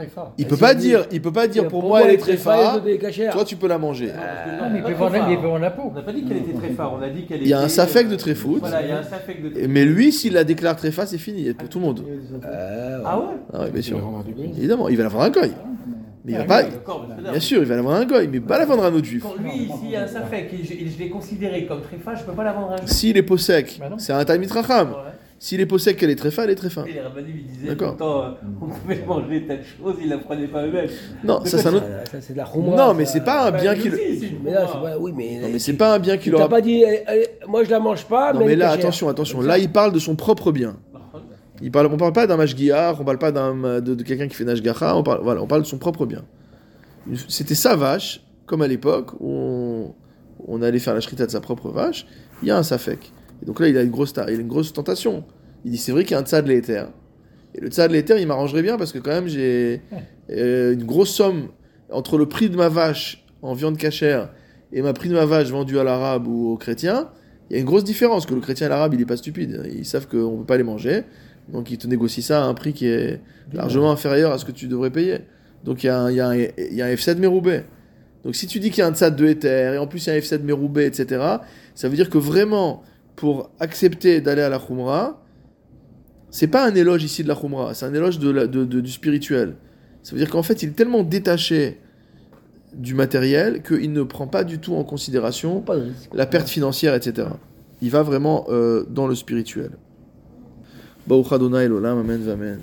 Très fort. Il peut si pas dire, il peut pas dire pour, moi elle est très très fort. phare. Toi tu peux la manger. Non, parce que non, Ah, mais il pas peut vendre la peau. On n'a pas dit qu'elle était très phare, on a dit qu'elle Il y a un safek euh, de très foot. Voilà, il y a un safek de très Mais lui, s'il la déclare très phare, c'est fini pour tout le monde. Ah ouais Ah oui, bien sûr. Évidemment, il va la vendre à un goy. Mais il va pas. Mais c'est Bien sûr, il va la vendre à un goy, mais pas la vendre à un autre juif. Quand lui, ici, il y a un safek, et je, l'ai considéré comme très phare, je peux pas la vendre à un juif. S'il est possèque, Bah c'est un talmid racham. S'il est possèque qu'elle est très phare, elle est très phare. Et les rabbinim, ils disaient D'accord. temps, euh, on pouvait manger telle chose, ils la prenaient pas eux-mêmes. Non, ça c'est un autre. Ça, c'est de la Non, mais ça. c'est pas un bien qu'il. Mais là, khumra. c'est pas. Oui, mais. Non, mais c'est pas un bien qu'il Tu t'as aura. pas dit, eh, eh, moi je la mange pas, Non, mais. là, cachère. attention, attention. Là, il parle de son propre bien. Il parle, on parle pas d'un mashgiach, on parle pas d'un, de, de quelqu'un qui fait nashgacha, on parle, voilà, on parle de son propre bien. C'était sa vache, comme à l'époque, où on, on allait faire la shrita de sa propre vache, il y a un safek. Et donc là, il a une grosse, il a une grosse tentation. Il dit, c'est vrai qu'il y a un tzad l'éther. Et le tzad l'éther, il m'arrangerait bien parce que quand même, j'ai euh, une grosse somme entre le prix de ma vache en viande cachère et ma prix de ma vache vendue à l'arabe ou au chrétien. Il y a une grosse différence, que le chrétien et l'arabe, il est pas stupide. Ils savent qu'on ne peut pas les manger. Donc ils te négocient ça à un prix qui est largement inférieur à ce que tu devrais payer. Donc il y a un, il y a un, il un F7 Meroubé. Donc si tu dis qu'il y a un Tzad de Ether, et en plus il y a un F7 Meroubé, etc., ça veut dire que vraiment, pour accepter d'aller à la Khumra, c'est pas un éloge ici de la Khumra, c'est un éloge de la- de- de- du spirituel. Ça veut dire qu'en fait, il est tellement détaché du matériel qu'il ne prend pas du tout en considération la perte financière, etc. Il va vraiment euh, dans le spirituel. Amen, Amen.